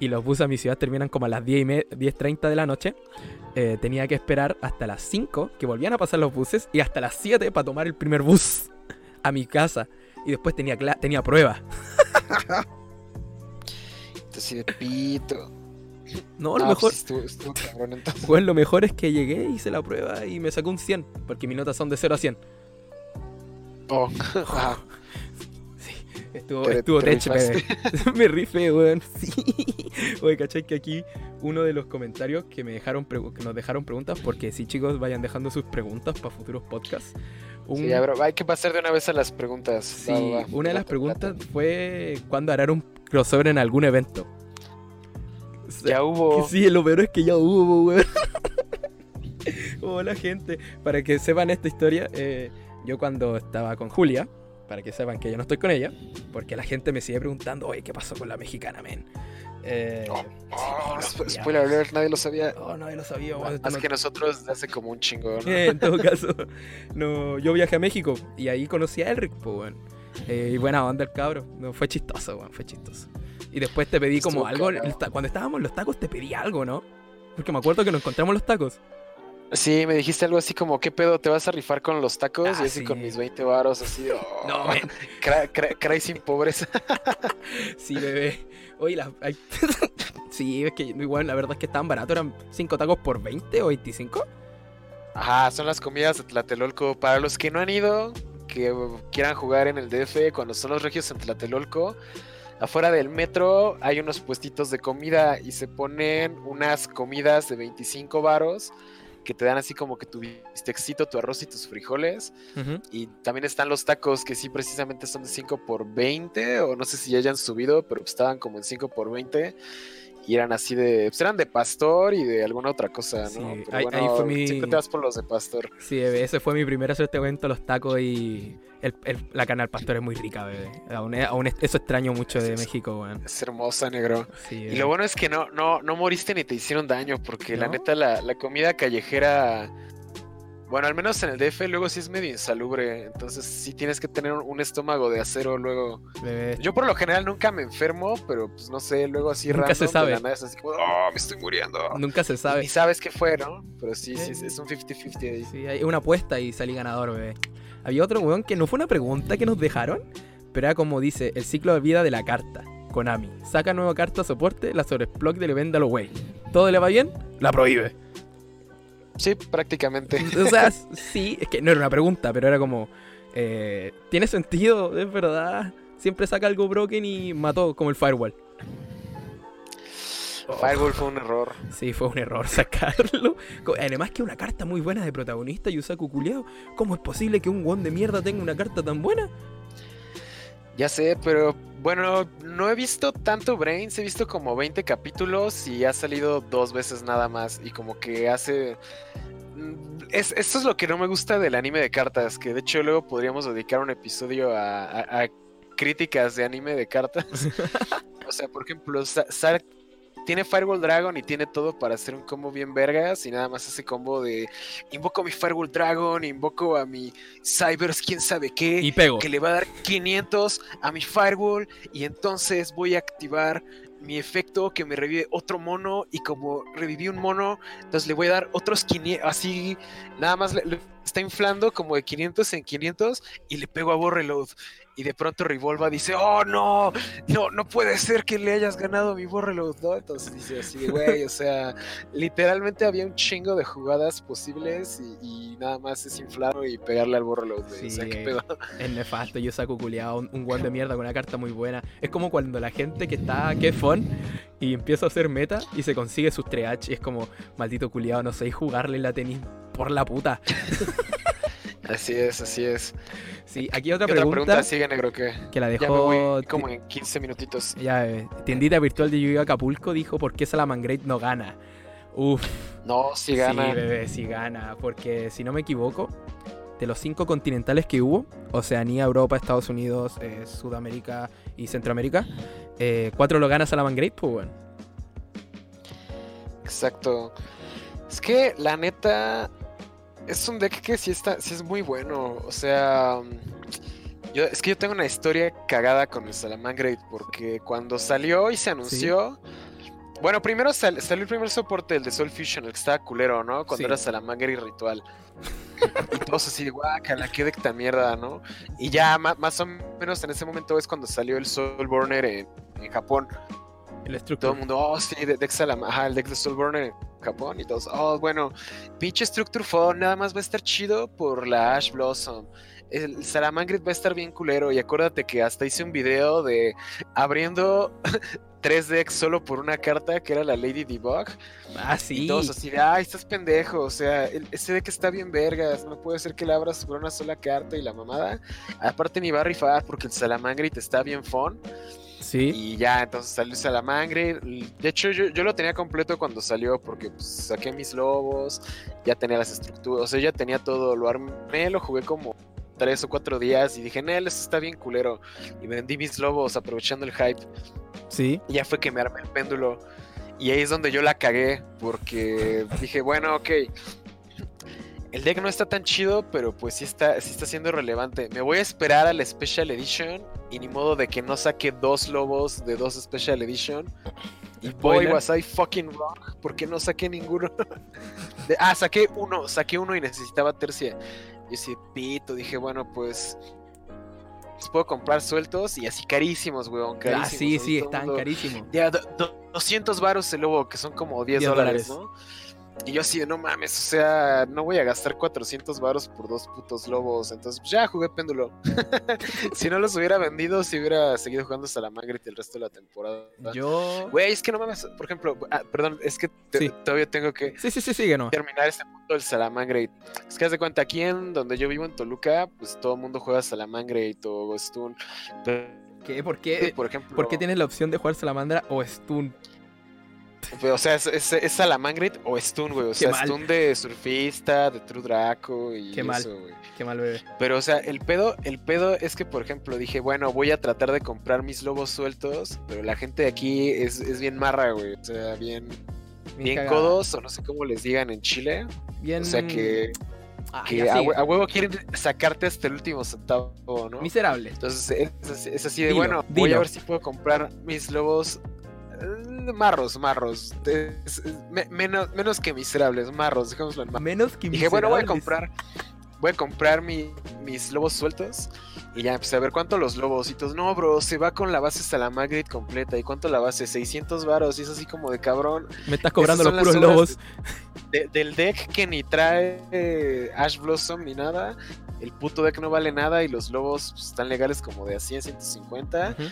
Speaker 1: y los buses a mi ciudad terminan como a las 10 y me- 10.30 de la noche. Eh, tenía que esperar hasta las 5, que volvían a pasar los buses, y hasta las 7 para tomar el primer bus a mi casa. Y después tenía, tenía
Speaker 2: Así de pito.
Speaker 1: No, lo
Speaker 2: Ah,
Speaker 1: mejor...
Speaker 2: pues estuvo, estuvo cabrón.
Speaker 1: Bueno, lo mejor es que llegué, hice la prueba y me sacó un 100, porque mis notas son de 0 a 100.
Speaker 2: Oh, ah,
Speaker 1: Estuvo, estuvo tech, me, rifé, weón. Sí. Oye, ¿cachai? Que aquí uno de los comentarios que me dejaron que nos dejaron preguntas, porque sí, chicos, vayan dejando sus preguntas para futuros podcasts.
Speaker 2: Sí, hay que pasar de una vez a las preguntas.
Speaker 1: Sí, una de las preguntas fue ¿cuándo harán un crossover en algún evento?
Speaker 2: Ya hubo.
Speaker 1: Sí, lo peor es que ya hubo, weón. Hola, gente. Para que sepan esta historia, eh, yo cuando estaba con Julia, para que sepan que yo no estoy con ella, porque la gente me sigue preguntando, oye, ¿qué pasó con la mexicana, men?
Speaker 2: Eh, oh, spoiler alert, nadie lo sabía.
Speaker 1: Oh, nadie lo sabía.
Speaker 2: Más que nosotros hace como un chingo.
Speaker 1: Eh, en todo caso, no, yo viajé a México y ahí conocí a Elric, pues, bueno. eh, y buena onda el cabro. No, fue chistoso, bueno, fue chistoso. Y después te pedí como algo. Cuando estábamos en los tacos te pedí algo, ¿no? Porque me acuerdo que nos encontramos los tacos.
Speaker 2: Sí, me dijiste algo así como, ¿qué pedo? ¿Te vas a rifar con los tacos? Ah, y así con mis 20 varos, así, oh, no, cray, sin pobreza.
Speaker 1: sí, bebé. Oye, la... sí, es que igual la verdad es que estaban baratos, eran 5 tacos por 20 o 25.
Speaker 2: Ajá, son las comidas de Tlatelolco. Para los que no han ido, que quieran jugar en el DF, cuando son los regios en Tlatelolco, afuera del metro hay unos puestitos de comida y se ponen unas comidas de 25 varos que te dan así como que tu bistecito, tu arroz y tus frijoles. Y también están los tacos que sí precisamente son de 5 por 20 o no sé si ya hayan subido, pero estaban como en 5 por 20 y eran así de, pues eran de pastor y de alguna otra cosa, ¿no?
Speaker 1: ahí, fue mi...
Speaker 2: siempre te vas por los de pastor.
Speaker 1: Sí, ese fue mi primer acercamiento a los tacos y la carne al pastor es muy rica, bebé. Aún, eso extraño mucho de México, weón.
Speaker 2: Es hermosa, negro. y lo bueno es que no, no, no moriste ni te hicieron daño, porque la neta la, la comida callejera bueno, al menos en el DF luego sí es medio insalubre, entonces sí tienes que tener un estómago de acero luego. Yo por lo general nunca me enfermo, pero pues no sé, luego así
Speaker 1: Nunca se sabe.
Speaker 2: es así como, oh, me estoy muriendo.
Speaker 1: Nunca se sabe.
Speaker 2: Y sabes qué fue, ¿no? Pero sí, sí, es un 50-50 ahí.
Speaker 1: Sí, hay una apuesta y salí ganador, bebé. Había otro weón que no fue una pregunta que nos dejaron, pero era como dice, el ciclo de vida de la carta. Konami. Saca nueva carta soporte, la sobreexplode y le vende a los wey. ¿Todo le va bien? La prohíbe.
Speaker 2: Sí, prácticamente.
Speaker 1: O sea, sí, es que no era una pregunta, pero era como, eh, ¿tiene sentido? Es verdad. Siempre saca algo broken y mató como el firewall.
Speaker 2: Firewall fue un error.
Speaker 1: Sí, fue un error sacarlo. Además que una carta muy buena de protagonista y usa cuculeado. ¿Cómo es posible que un one de mierda tenga una carta tan buena?
Speaker 2: Ya sé, pero bueno, no he visto tanto Brains, he visto como 20 capítulos y ha salido dos veces nada más y como que hace... Mm, es, esto es lo que no me gusta del anime de cartas, que de hecho luego podríamos dedicar un episodio a, críticas de anime de cartas. o sea, por ejemplo, tiene Firewall Dragon y tiene todo para hacer un combo bien vergas y nada más hace combo de invoco a mi Firewall Dragon, invoco a mi Cybers, quién sabe qué,
Speaker 1: y pego.
Speaker 2: que le va a dar 500 a mi Firewall y entonces voy a activar mi efecto que me revive otro mono y como reviví un mono, entonces le voy a dar otros 500, así nada más le, está inflando como de 500 en 500 y le pego a Borreload y de pronto Revolva dice, oh no, no, no puede ser que le hayas ganado mi Borreload, ¿no? Entonces dice así güey, o sea, literalmente había un chingo de jugadas posibles y, nada más es inflarlo y pegarle al Borreload,
Speaker 1: o sea, ¿qué pedo? Es nefasto, yo saco culiado un, un de mierda con una carta muy buena. Es como cuando la gente que está, que fun, y empieza a hacer meta y se consigue sus 3H y es como, maldito culiado, no sé jugarle la tenis por la puta.
Speaker 2: Así es, así es.
Speaker 1: Sí, aquí otra pregunta.
Speaker 2: sigue, negro, que,
Speaker 1: que la dejó.
Speaker 2: como en 15 minutitos.
Speaker 1: Ya, eh, tiendita virtual de Yu Acapulco dijo: ¿Por qué Salamangreat no gana? Uf.
Speaker 2: No, sí gana.
Speaker 1: Sí, bebé, sí gana. Porque si no me equivoco, de los cinco continentales que hubo: Oceanía, Europa, Estados Unidos, eh, Sudamérica y Centroamérica, eh, cuatro lo gana Salamangreat, pues bueno.
Speaker 2: Exacto. Es que la neta, es un deck que sí está, sí es muy bueno. O sea, yo, es que yo tengo una historia cagada con el Salamangreat porque cuando salió y se anunció. Bueno, primero salió el primer soporte, el de Soul Fusion, el que estaba culero, ¿no? Cuando era Salamangreat Ritual. y todos así de guacala, qué deck tan mierda, ¿no? Y ya más, o menos en ese momento es cuando salió el Soulburner en, en Japón.
Speaker 1: El
Speaker 2: Todo el mundo, oh, sí, deck Salam ajá, el deck de Soulburner Japón y todos, oh, bueno, pinche Structure Fall nada más va a estar chido por la Ash Blossom. El Salamangreat va a estar bien culero y acuérdate que hasta hice un video de abriendo tres decks solo por una carta que era la Lady Debug.
Speaker 1: Ah,
Speaker 2: Y
Speaker 1: sí.
Speaker 2: todos así de, ay, estás pendejo. O sea, el- ese deck está bien vergas. No puede ser que le abras por una sola carta y la mamada. Aparte ni va a rifar porque el Salamangreat está bien fun.
Speaker 1: Sí.
Speaker 2: Y ya, entonces salió Salamangre. De hecho, yo, yo lo tenía completo cuando salió porque pues, saqué mis lobos, ya tenía las estructuras, o sea, ya tenía todo. Lo armé, lo jugué como tres o cuatro días y dije, Nel, esto está bien culero. Y vendí mis lobos aprovechando el hype.
Speaker 1: Sí.
Speaker 2: Y ya fue que me armé el péndulo. Y ahí es donde yo la cagué porque dije, bueno, ok. El deck no está tan chido, pero pues sí está, sí está siendo relevante. Me voy a esperar a la Special Edition y ni modo de que no saque dos lobos de dos Special Edition. Y boy, was I fucking wrong. ¿Por qué no saqué ninguno? De- ah, saqué uno, saqué uno y necesitaba tercia. Y ese pito, dije, bueno, pues. Los puedo comprar sueltos y así carísimos, weón.
Speaker 1: Ah,
Speaker 2: Carísimos.
Speaker 1: sí,
Speaker 2: Así
Speaker 1: sí,
Speaker 2: todo
Speaker 1: están carísimos.
Speaker 2: ya, do- do- 200 varos el lobo, que son como 10,
Speaker 1: 10
Speaker 2: dólares,
Speaker 1: dólares.
Speaker 2: ¿no? Y yo así de, no mames, o sea, no voy a gastar 400 varos por dos putos lobos. Entonces, pues, ya jugué péndulo. si no los hubiera vendido, si hubiera seguido jugando Salamangreat el resto de la temporada.
Speaker 1: Yo.
Speaker 2: Güey, es que no mames, por ejemplo, ah, perdón, es que te-
Speaker 1: Sí.
Speaker 2: todavía tengo que
Speaker 1: Sí, sí, sí, sigue, no.
Speaker 2: terminar este punto del Salamangreat. Es que haz de cuenta, aquí en donde yo vivo en Toluca, pues todo el mundo juega Salamangreat o Stun. Pero,
Speaker 1: ¿Qué? ¿Por qué?
Speaker 2: por ejemplo,
Speaker 1: ¿Por qué tienes la opción de jugar Salamandra o Stun?
Speaker 2: O sea, es, es, es Salamangreat o Stun, güey. O sea,
Speaker 1: mal.
Speaker 2: Stun de surfista, de True Draco y
Speaker 1: Qué mal.
Speaker 2: eso, güey.
Speaker 1: Qué mal bebé.
Speaker 2: Pero, o sea, el pedo, el pedo es que, por ejemplo, dije, bueno, voy a tratar de comprar mis lobos sueltos, pero la gente de aquí es, es bien marra, güey. O sea, bien, bien codos, o no sé cómo les digan en Chile.
Speaker 1: Bien.
Speaker 2: O sea, que,
Speaker 1: Ah,
Speaker 2: que a, huevo quieren sacarte hasta el último centavo, ¿no?
Speaker 1: Miserable.
Speaker 2: Entonces es, así- es así de
Speaker 1: Dilo,
Speaker 2: bueno, voy a ver si puedo comprar mis lobos marros, marros, es- es- me- menos, menos que miserables, marros, dejémoslo en marros.
Speaker 1: Menos que
Speaker 2: Dije, bueno, voy a
Speaker 1: miserables.
Speaker 2: comprar, voy a comprar mi- mis lobos sueltos y ya empecé a ver cuánto los lobos y todos, no, bro, se va con la base Salamagrid completa y cuánto la base, 600 varos y es así como de cabrón.
Speaker 1: Me estás cobrando los puros lobos.
Speaker 2: de- del deck que ni trae eh, Ash Blossom ni nada. El puto deck no vale nada y los lobos pues, están legales como de a 100, 150.
Speaker 1: Ujú.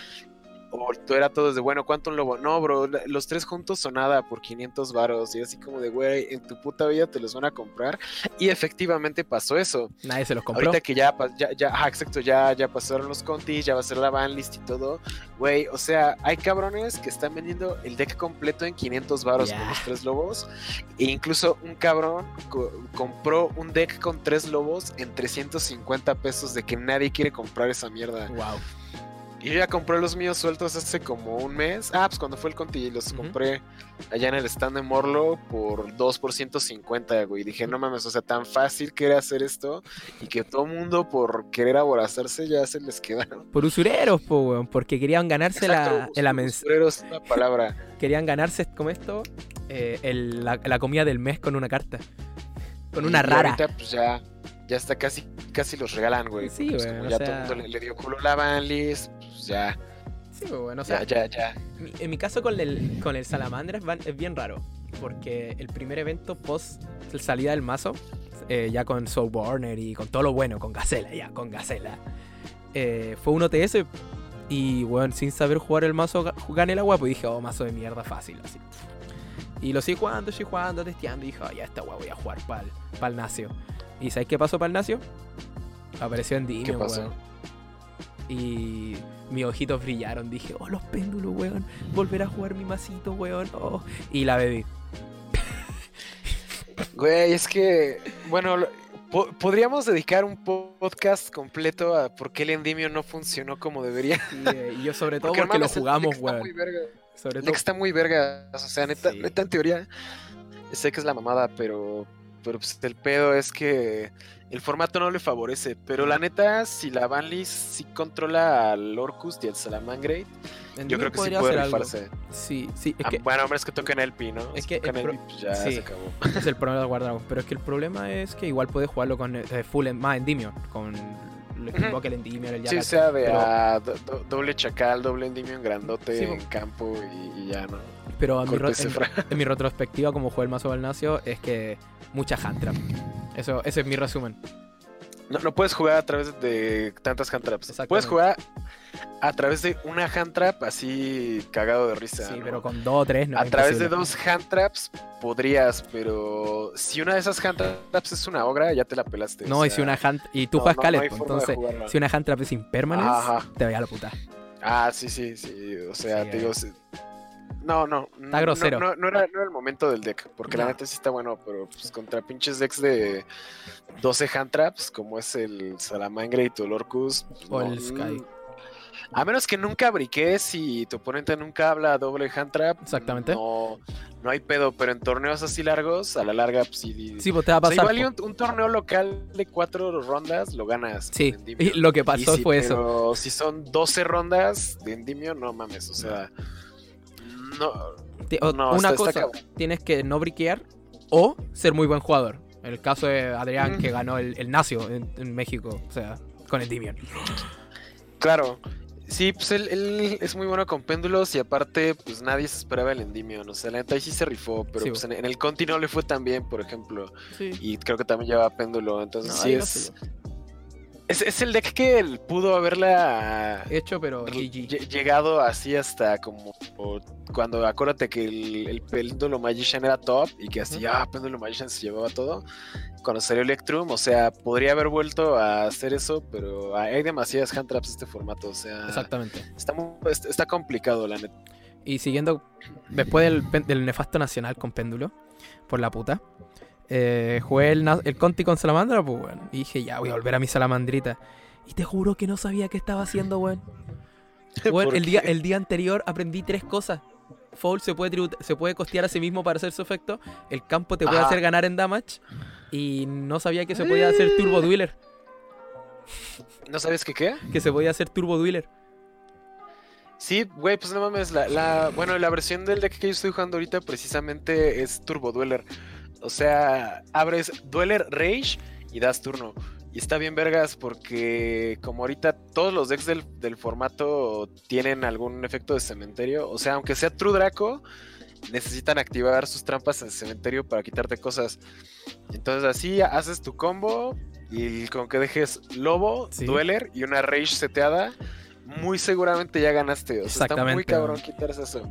Speaker 2: O tú era todo de, bueno, ¿cuánto un lobo? No, bro, los tres juntos son nada por 500 varos. Y así como de, güey, en tu puta vida te los van a comprar. Y efectivamente pasó eso.
Speaker 1: Nadie se los compró.
Speaker 2: Ahorita que ya, ya, ya, ajá, exacto, ya, ya pasaron los contis, ya va a ser la banlist y todo. Güey, o sea, hay cabrones que están vendiendo el deck completo en 500 varos con los tres lobos. E incluso un cabrón co- compró un deck con tres lobos en 350 pesos de que nadie quiere comprar esa mierda.
Speaker 1: Wow.
Speaker 2: Y yo ya compré los míos sueltos hace como un mes. Ah, pues cuando fue el conti, los
Speaker 1: Ujú.
Speaker 2: compré allá en el stand de Morlo por 2 por 150, güey. Dije, no mames, o sea, tan fácil que era hacer esto y que todo mundo por querer aborazarse ya se les quedaron.
Speaker 1: Por usureros, po, weón. Porque querían ganarse la, la mens-
Speaker 2: usurero es una palabra.
Speaker 1: Querían ganarse, como esto, eh, el- la, la comida del mes con una carta. Con una
Speaker 2: Y
Speaker 1: rara.
Speaker 2: ahorita pues ya, ya está casi, casi los regalan, güey.
Speaker 1: Sí,
Speaker 2: Pues,
Speaker 1: güey,
Speaker 2: ya
Speaker 1: sea-
Speaker 2: todo el mundo le, le dio culo la banlist, pues ya,
Speaker 1: Sí, po, weón. O sea,
Speaker 2: ya, ya, ya.
Speaker 1: mi- en mi caso con el, con el Salamandra es, bien raro. Porque el primer evento post salida del mazo, eh, ya con Soulborner y con todo lo bueno, con Gacela, ya, con Gacela. eh, fue un OTS y, weón, sin saber jugar el mazo, ga- gané la guapo y dije, oh, mazo de mierda fácil, así. Y lo sigo jugando, sigo jugando, testeando y dije, oh, ya esta weá voy a jugar para el Nacio. ¿Y sabes qué pasó para el Nacio? Apareció en Endymion,
Speaker 2: pasó?
Speaker 1: weón. Y mis ojitos brillaron. Dije, oh, los péndulos, weón. Volver a jugar mi masito, weón. Oh. Y la bebí.
Speaker 2: Güey, es que, bueno, po- podríamos dedicar un po- podcast completo a por qué el Endymion no funcionó como debería.
Speaker 1: Y, y yo sobre todo porque,
Speaker 2: no
Speaker 1: lo jugamos, weón. Sobre todo.
Speaker 2: está muy verga. O sea, neta,
Speaker 1: Sí.
Speaker 2: neta en teoría, sé que es la mamada, pero, pero pues, el pedo es que el formato no le favorece. Pero la neta, si la banlist sí controla al Orcus y al Salamangreat, yo creo que sí puede rifarse.
Speaker 1: Sí, sí. Es
Speaker 2: Ah,
Speaker 1: que
Speaker 2: bueno, hombre, es que tocan LP, ¿no?
Speaker 1: Es
Speaker 2: Si
Speaker 1: que el pro-
Speaker 2: LP, pues ya
Speaker 1: sí.
Speaker 2: se acabó.
Speaker 1: es el problema del Guardragon. Pero es que el problema es que igual puedes jugarlo con eh, full en, más Endymion. Con el el Endymion, el
Speaker 2: Sí,
Speaker 1: Yaga.
Speaker 2: sea de
Speaker 1: pero-
Speaker 2: do- do- doble chacal, doble endymion grandote
Speaker 1: Sí,
Speaker 2: en
Speaker 1: po.
Speaker 2: campo y, y ya, ¿no?
Speaker 1: Pero en mi, en- en retrospectiva, como jugué el mazo Balnacio, es que mucha hand trap. Eso, ese es mi resumen.
Speaker 2: No, no puedes jugar a través de tantas hand traps.
Speaker 1: Exactamente.
Speaker 2: Puedes jugar a través de una hand trap así cagado de risa.
Speaker 1: Sí,
Speaker 2: ¿no?
Speaker 1: pero con dos o tres no
Speaker 2: a través de dos hand traps podrías, pero si una de esas hand traps es una ogra, ya te la pelaste. o
Speaker 1: No, y si una hand. Y tú
Speaker 2: no,
Speaker 1: juegas
Speaker 2: no,
Speaker 1: entonces, si una hand trap es impermanence, te voy a la puta.
Speaker 2: Ah, sí, sí, sí. O sea,
Speaker 1: Sí,
Speaker 2: te
Speaker 1: eh.
Speaker 2: digo. sí. No, no.
Speaker 1: Está grosero.
Speaker 2: No, no, no era, no era el momento del deck, porque la neta sí está bueno, pero pues contra pinches decks de 12 hand traps, como es el Salamangre y tu Lorcus. pues,
Speaker 1: O el Sky.
Speaker 2: A menos que nunca briques y tu oponente nunca habla doble hand trap.
Speaker 1: Exactamente.
Speaker 2: No, no hay pedo, pero en torneos así largos, a la larga, pues sí.
Speaker 1: Sí, pues te va a
Speaker 2: O sea,
Speaker 1: pasar.
Speaker 2: igual y
Speaker 1: po.
Speaker 2: un, un torneo local de cuatro rondas lo ganas.
Speaker 1: Sí, y lo que pasó
Speaker 2: si-
Speaker 1: fue eso.
Speaker 2: Pero si son 12 rondas de Endimio, no mames, o sea. No.
Speaker 1: O- una
Speaker 2: está-
Speaker 1: cosa, tienes que no briquear o ser muy buen jugador. En el caso de Adrián,
Speaker 2: Mm.
Speaker 1: que ganó el, el Nacio en, en México, o sea, con el Divion.
Speaker 2: Claro. Sí, pues él, él es muy bueno con péndulos y aparte, pues nadie se esperaba el Endymion. O sea, la neta ahí sí se rifó, pero
Speaker 1: Sí,
Speaker 2: pues en, en el Conti no le fue tan bien, por ejemplo.
Speaker 1: Sí.
Speaker 2: Y creo que también lleva péndulo. Entonces
Speaker 1: No,
Speaker 2: sí
Speaker 1: no
Speaker 2: es, el deck que él pudo haberla
Speaker 1: Hecho, pero GG.
Speaker 2: llegado así hasta como cuando acuérdate que el, el péndulo Magician era top y que así,
Speaker 1: Ujú.
Speaker 2: ah, péndulo Magician se llevaba todo. Cuando salió Electrum, o sea, podría haber vuelto a hacer eso, pero hay demasiadas hand traps en este formato, o sea,
Speaker 1: Exactamente.
Speaker 2: está, muy- está, complicado la neta.
Speaker 1: Y siguiendo, después del, del nefasto nacional con péndulo, por la puta, eh, jugué el, el Conti con Salamandra, pues. Y dije, ya voy a volver a mi salamandrita. Y te juro que no sabía qué estaba haciendo, weón. Weón,
Speaker 2: ¿Por
Speaker 1: el, día, el día anterior aprendí tres cosas. Foul se puede, se puede costear a sí mismo para hacer su efecto. El campo te puede
Speaker 2: Ajá.
Speaker 1: hacer ganar en damage. Y no sabía que se podía hacer Turbo Dueler.
Speaker 2: ¿No sabes qué qué?
Speaker 1: Que se podía hacer Turbo Dueler.
Speaker 2: Sí, güey, pues no mames, la, la, bueno, la versión del deck que yo estoy jugando ahorita precisamente es Turbo Dueler. O sea, abres Dueler Rage y das turno. Y está bien vergas porque como ahorita todos los decks del, del formato tienen algún efecto de cementerio, o sea, aunque sea True Draco, necesitan activar sus trampas en el cementerio para quitarte cosas. Entonces así haces tu combo y con que dejes Lobo,
Speaker 1: Sí.
Speaker 2: Dueler y una Rage seteada, muy seguramente ya ganaste. O sea, está muy cabrón quitarse eso.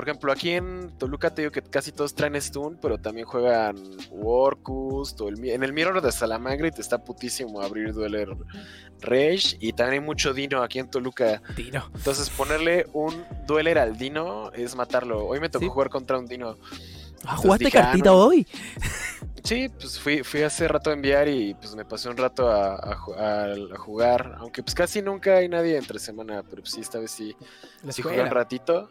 Speaker 2: Por ejemplo, aquí en Toluca te digo que casi todos traen Stun, pero también juegan Warcust o el, en el Mirror de Salamangre te está putísimo abrir Dueler Rage y también hay mucho Dino aquí en Toluca.
Speaker 1: Tiro.
Speaker 2: Entonces ponerle un Dueler al Dino es matarlo. Hoy me tocó
Speaker 1: Sí.
Speaker 2: jugar contra un Dino.
Speaker 1: Ah, ¿Jugaste
Speaker 2: dije, ah,
Speaker 1: cartita
Speaker 2: no.
Speaker 1: hoy?
Speaker 2: Sí, pues fui, fui hace rato a enviar y pues me pasé un rato a, a ju- a- a jugar. Aunque pues casi nunca hay nadie entre semana, pero pues sí, esta vez sí, sí jugué un ratito.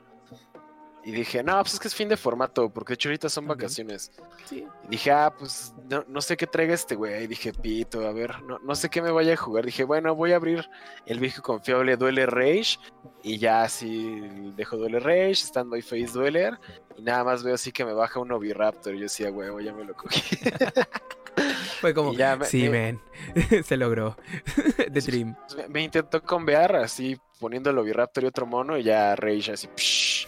Speaker 2: Y dije, no, pues es que es fin de formato, porque de hecho ahorita son vacaciones.
Speaker 1: Sí.
Speaker 2: Y dije, ah, pues no, no sé qué traiga este güey. Y dije, pito, a ver, no, no sé qué me vaya a jugar. Dije, bueno, voy a abrir el viejo confiable Duele Rage. Y ya así dejo Duele Rage, estando ahí Face Dueler. Y nada más veo así que me baja un Oviraptor. Y yo decía, huevo, ya me lo cogí.
Speaker 1: Fue como,
Speaker 2: ya me-
Speaker 1: sí,
Speaker 2: me-
Speaker 1: man. Se logró. The. Dream.
Speaker 2: me, me intentó convear así, poniendo el Oviraptor y otro mono. Y ya Rage así, psh.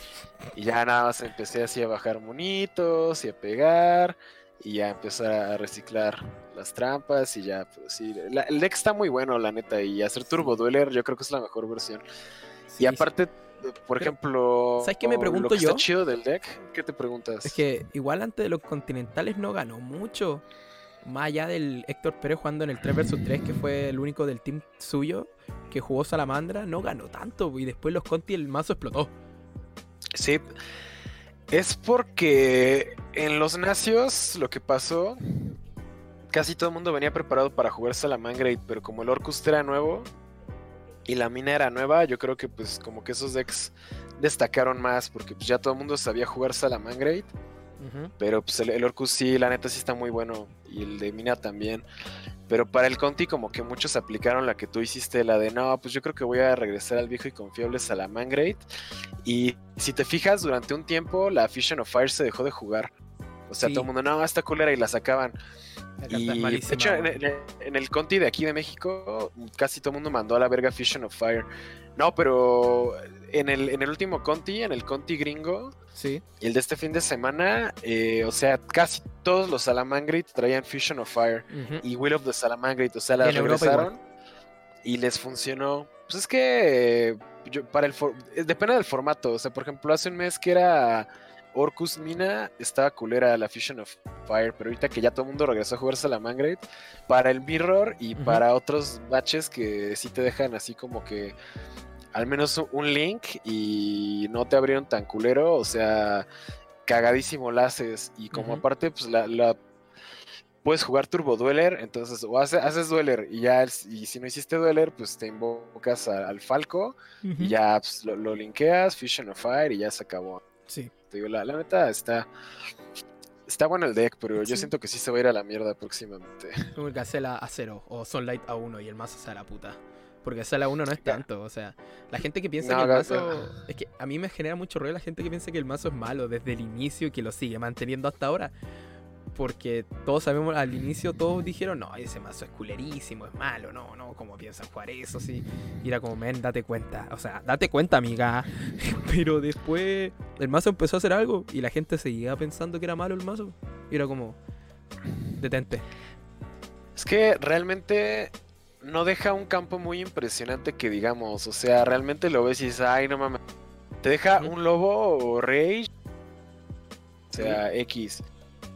Speaker 2: Y ya nada más empecé así a bajar monitos y a pegar. Y ya empezar a reciclar las trampas. Y ya, pues sí. la- el deck está muy bueno, la neta. Y hacer Turbo Dueler, yo creo que es la mejor versión.
Speaker 1: Sí,
Speaker 2: y aparte, por
Speaker 1: Pero,
Speaker 2: ejemplo.
Speaker 1: ¿sabes qué me pregunto
Speaker 2: lo que está
Speaker 1: yo?
Speaker 2: chido del deck? ¿Qué te preguntas?
Speaker 1: Es que igual antes de los continentales no ganó mucho. Más allá del Héctor Pérez jugando en el 3 vs 3, que fue el único del team suyo que jugó Salamandra, no ganó tanto. Y después los Conti el mazo explotó.
Speaker 2: Sí. Es porque en los nacios lo que pasó, casi todo el mundo venía preparado para jugar Salamangreat, pero como el Orcust era nuevo y la mina era nueva, yo creo que pues como que esos decks destacaron más, porque pues ya todo el mundo sabía jugar Pero pues el, el Orcus sí, la neta sí está muy bueno, y el de mina también. Pero para el Conti como que muchos aplicaron la que tú hiciste, la de no, pues yo creo que voy a regresar al viejo y confiable Salamangreat. Y si te fijas, durante un tiempo la Fusion of Fire se dejó de jugar. O sea,
Speaker 1: Sí.
Speaker 2: todo el mundo, no, esta culera y la sacaban. Y de hecho, en, en- en el Conti de aquí de México, casi todo el mundo mandó a la verga Fusion of Fire. No, pero en el, en el último Conti, en el Conti gringo,
Speaker 1: Sí.
Speaker 2: y el de este fin de semana, eh, o sea, casi todos los Salamangreat traían Fusion of Fire y Will of the Salamangreat, o sea, las regresaron y les funcionó. Pues es que yo, para el depende del formato. O sea, por ejemplo, hace un mes que era Orcus Mina, estaba culera la Fusion of Fire, pero ahorita que ya todo el mundo regresó a jugar Salamangreat, para el Mirror y para otros batches que sí te dejan así como que al menos un link y no te abrieron tan culero, o sea, cagadísimo la haces. Y como aparte, pues la, puedes jugar Turbo Dueler, entonces o haces, Dueler y ya, y si no hiciste Dueler, pues te invocas al Falco y ya pues, lo, linkeas, Fusion of Fire y ya se acabó.
Speaker 1: Sí.
Speaker 2: Te digo, la, neta está. Está bueno el deck, pero yo siento que sí se va a ir a la mierda próximamente.
Speaker 1: El Gacela a 0 o Sunlight a 1 y el mazo a la puta. Porque Sala 1 no es tanto, o sea, la gente que piensa que el mazo... Es que a mí me genera mucho ruido la gente que piensa que el mazo es malo desde el inicio y que lo sigue manteniendo hasta ahora. Porque todos sabemos, al inicio todos dijeron, no, ese mazo es culerísimo, es malo, no, no, como piensan jugar eso, sí. Y era como, men, date cuenta, o sea, date cuenta, amiga. Pero después el mazo empezó a hacer algo y la gente seguía pensando que era malo el mazo. Y era como, detente.
Speaker 2: Es que realmente no deja un campo muy impresionante que digamos. O sea, realmente lo ves y dices, ay, no mames. Te deja un lobo o rage. O sea, X.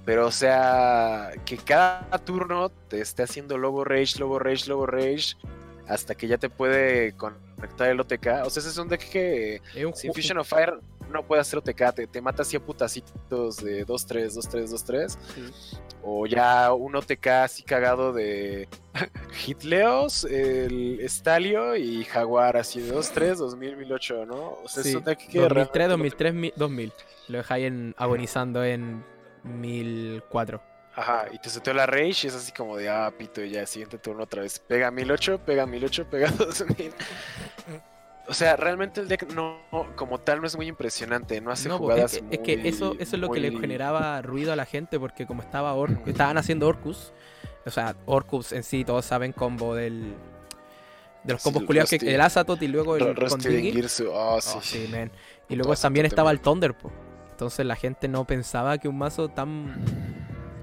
Speaker 2: Pero, o sea, que cada turno te esté haciendo lobo rage, lobo rage, lobo rage. Hasta que ya te puede conectar el OTK. O sea, ese es un deck que sin Fusion of Fire no puede hacer OTK. Te, te mata así a putacitos de 2-3, 2-3, 2-3. O ya un OTK así cagado de Hitleos, el Stalio y Jaguar, así de 2-3, 2000, 1008, ¿no?
Speaker 1: O sea, es un deck que 2003, 2003, 2000. Lo dejáis en, agonizando en 1004.
Speaker 2: Ajá, y te seteó la Rage y es así como de, ah, pito, y ya, siguiente turno otra vez. Pega 1008, pega 1008, pega 2000. O sea, realmente el deck no, como tal, no es muy impresionante, no hace jugadas
Speaker 1: es que, es que eso, eso es lo que le generaba ruido a la gente, porque como estaba Or estaban haciendo Orcus, o sea, Orcus en sí, todos saben combo del... De los combos culiados que el Azatot y luego el
Speaker 2: oh, sí.
Speaker 1: sí, man. Y luego también estaba el Thunder, Entonces la gente no pensaba que un mazo tan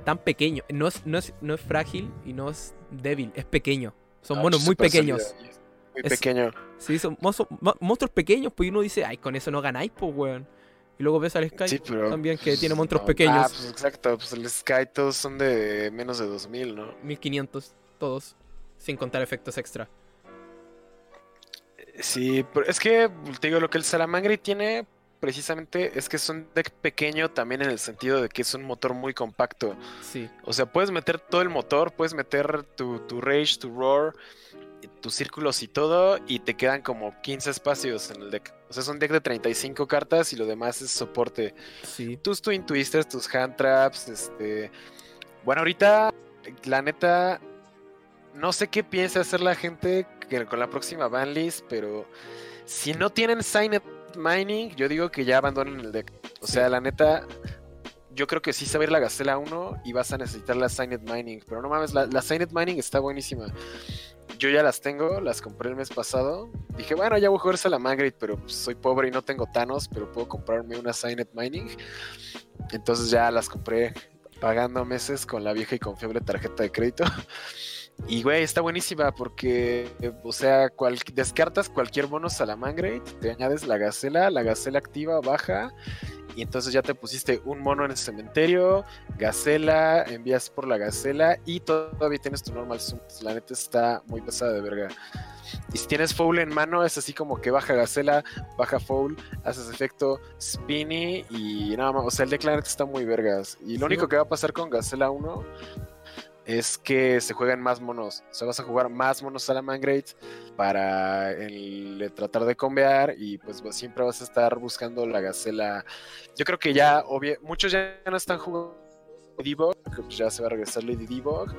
Speaker 1: tan pequeño, no es, no es, no es frágil y no es débil, es pequeño. Son ah, monos muy pequeños.
Speaker 2: Muy pequeño.
Speaker 1: Sí, son monstruos, pequeños, pues uno dice, ay, con eso no ganáis, pues, weón. Y luego ves al Sky también que tiene monstruos pequeños. Ah,
Speaker 2: pues exacto, pues el Sky todos son de menos de 2000, ¿no?
Speaker 1: 1500, todos, sin contar efectos extra.
Speaker 2: Sí, pero es que, te digo, lo que el Salamangre tiene precisamente es que es un deck pequeño también en el sentido de que es un motor muy compacto.
Speaker 1: Sí.
Speaker 2: O sea, puedes meter todo el motor, puedes meter tu, tu Rage, tu Roar, tus círculos y todo, y te quedan como 15 espacios en el deck. O sea, es un deck de 35 cartas y lo demás es soporte.
Speaker 1: Sí.
Speaker 2: Tus Twin Twisters, tus Hand Traps, este... Bueno, ahorita, la neta, no sé qué piensa hacer la gente con la próxima banlist, pero si no tienen Signed Mining, yo digo que ya abandonen el deck. O sea, la neta, yo creo que sí se va a ir la Gacela 1 y vas a necesitar la Signed Mining. Pero no mames, la, la Signed Mining está buenísima yo ya las tengo, las compré el mes pasado. Dije, bueno, ya voy a jugar Salamangreat, pero pues, soy pobre y no tengo Thanos, pero puedo comprarme una Signet Mining. Entonces ya las compré pagando meses con la vieja y confiable tarjeta de crédito. Y güey, está buenísima porque, o sea, descartas cualquier mono Salamangreat, te añades la gacela, la gacela activa baja y entonces ya te pusiste un mono en el cementerio, Gacela, envías por la Gacela y todavía tienes tu normal zoom. La neta está muy pesada de verga. Y si tienes Foul en mano, es así como que baja Gacela, baja Foul, haces efecto Spinny y nada más. O sea, el deck la neta está muy vergas. Y lo único que va a pasar con Gacela 1 es que se juegan más monos. O sea, vas a jugar más monos Salamangreat para el, tratar de combear y pues, siempre vas a estar buscando la gacela. Yo creo que ya, muchos ya no están jugando Divog, pues ya se va a regresar Lady Divog.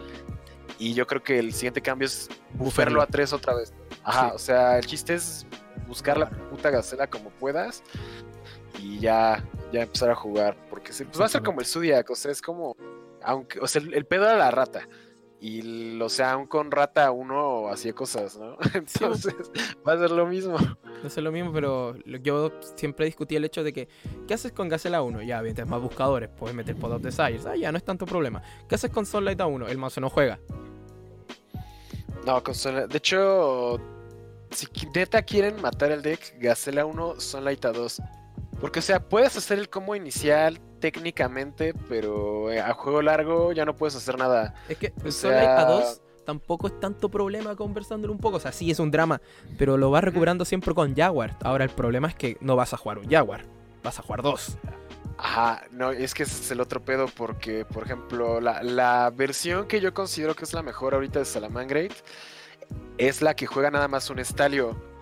Speaker 2: Y yo creo que el siguiente cambio es buferlo a 3 otra vez. Ajá, o sea, el chiste es buscar la puta gacela como puedas y ya, ya empezar a jugar. Porque pues va a ser como el Zodiac, o sea, es como aunque, o sea, el, pedo era la rata. Y, o sea, aún con rata uno hacía cosas, ¿no? Entonces, va a ser lo mismo.
Speaker 1: Va a ser lo mismo, pero yo siempre discutí el hecho de que, ¿qué haces con Gacela 1? Ya, tienes más buscadores, puedes meter Pod of Desires. Ah, ya, no es tanto problema. ¿Qué haces con Sunlight a 1? El mazo no juega.
Speaker 2: No, con Sunlight. De hecho, si neta quieren matar el deck, Gacela 1, Sunlight a 2. Porque, o sea, puedes hacer el combo inicial técnicamente, pero eh, a juego largo ya no puedes hacer nada.
Speaker 1: Es que
Speaker 2: O
Speaker 1: Sunlight a
Speaker 2: sea-
Speaker 1: 2 tampoco es tanto problema conversándolo un poco. O sea, sí es un drama, pero lo vas recuperando siempre con Jaguar. Ahora el problema es que no vas a jugar un Jaguar, vas a jugar dos.
Speaker 2: Ajá, no, es que ese es el otro pedo porque, por ejemplo, la, la versión que yo considero que es la mejor ahorita de Salamangreat es la que juega nada más un estalio.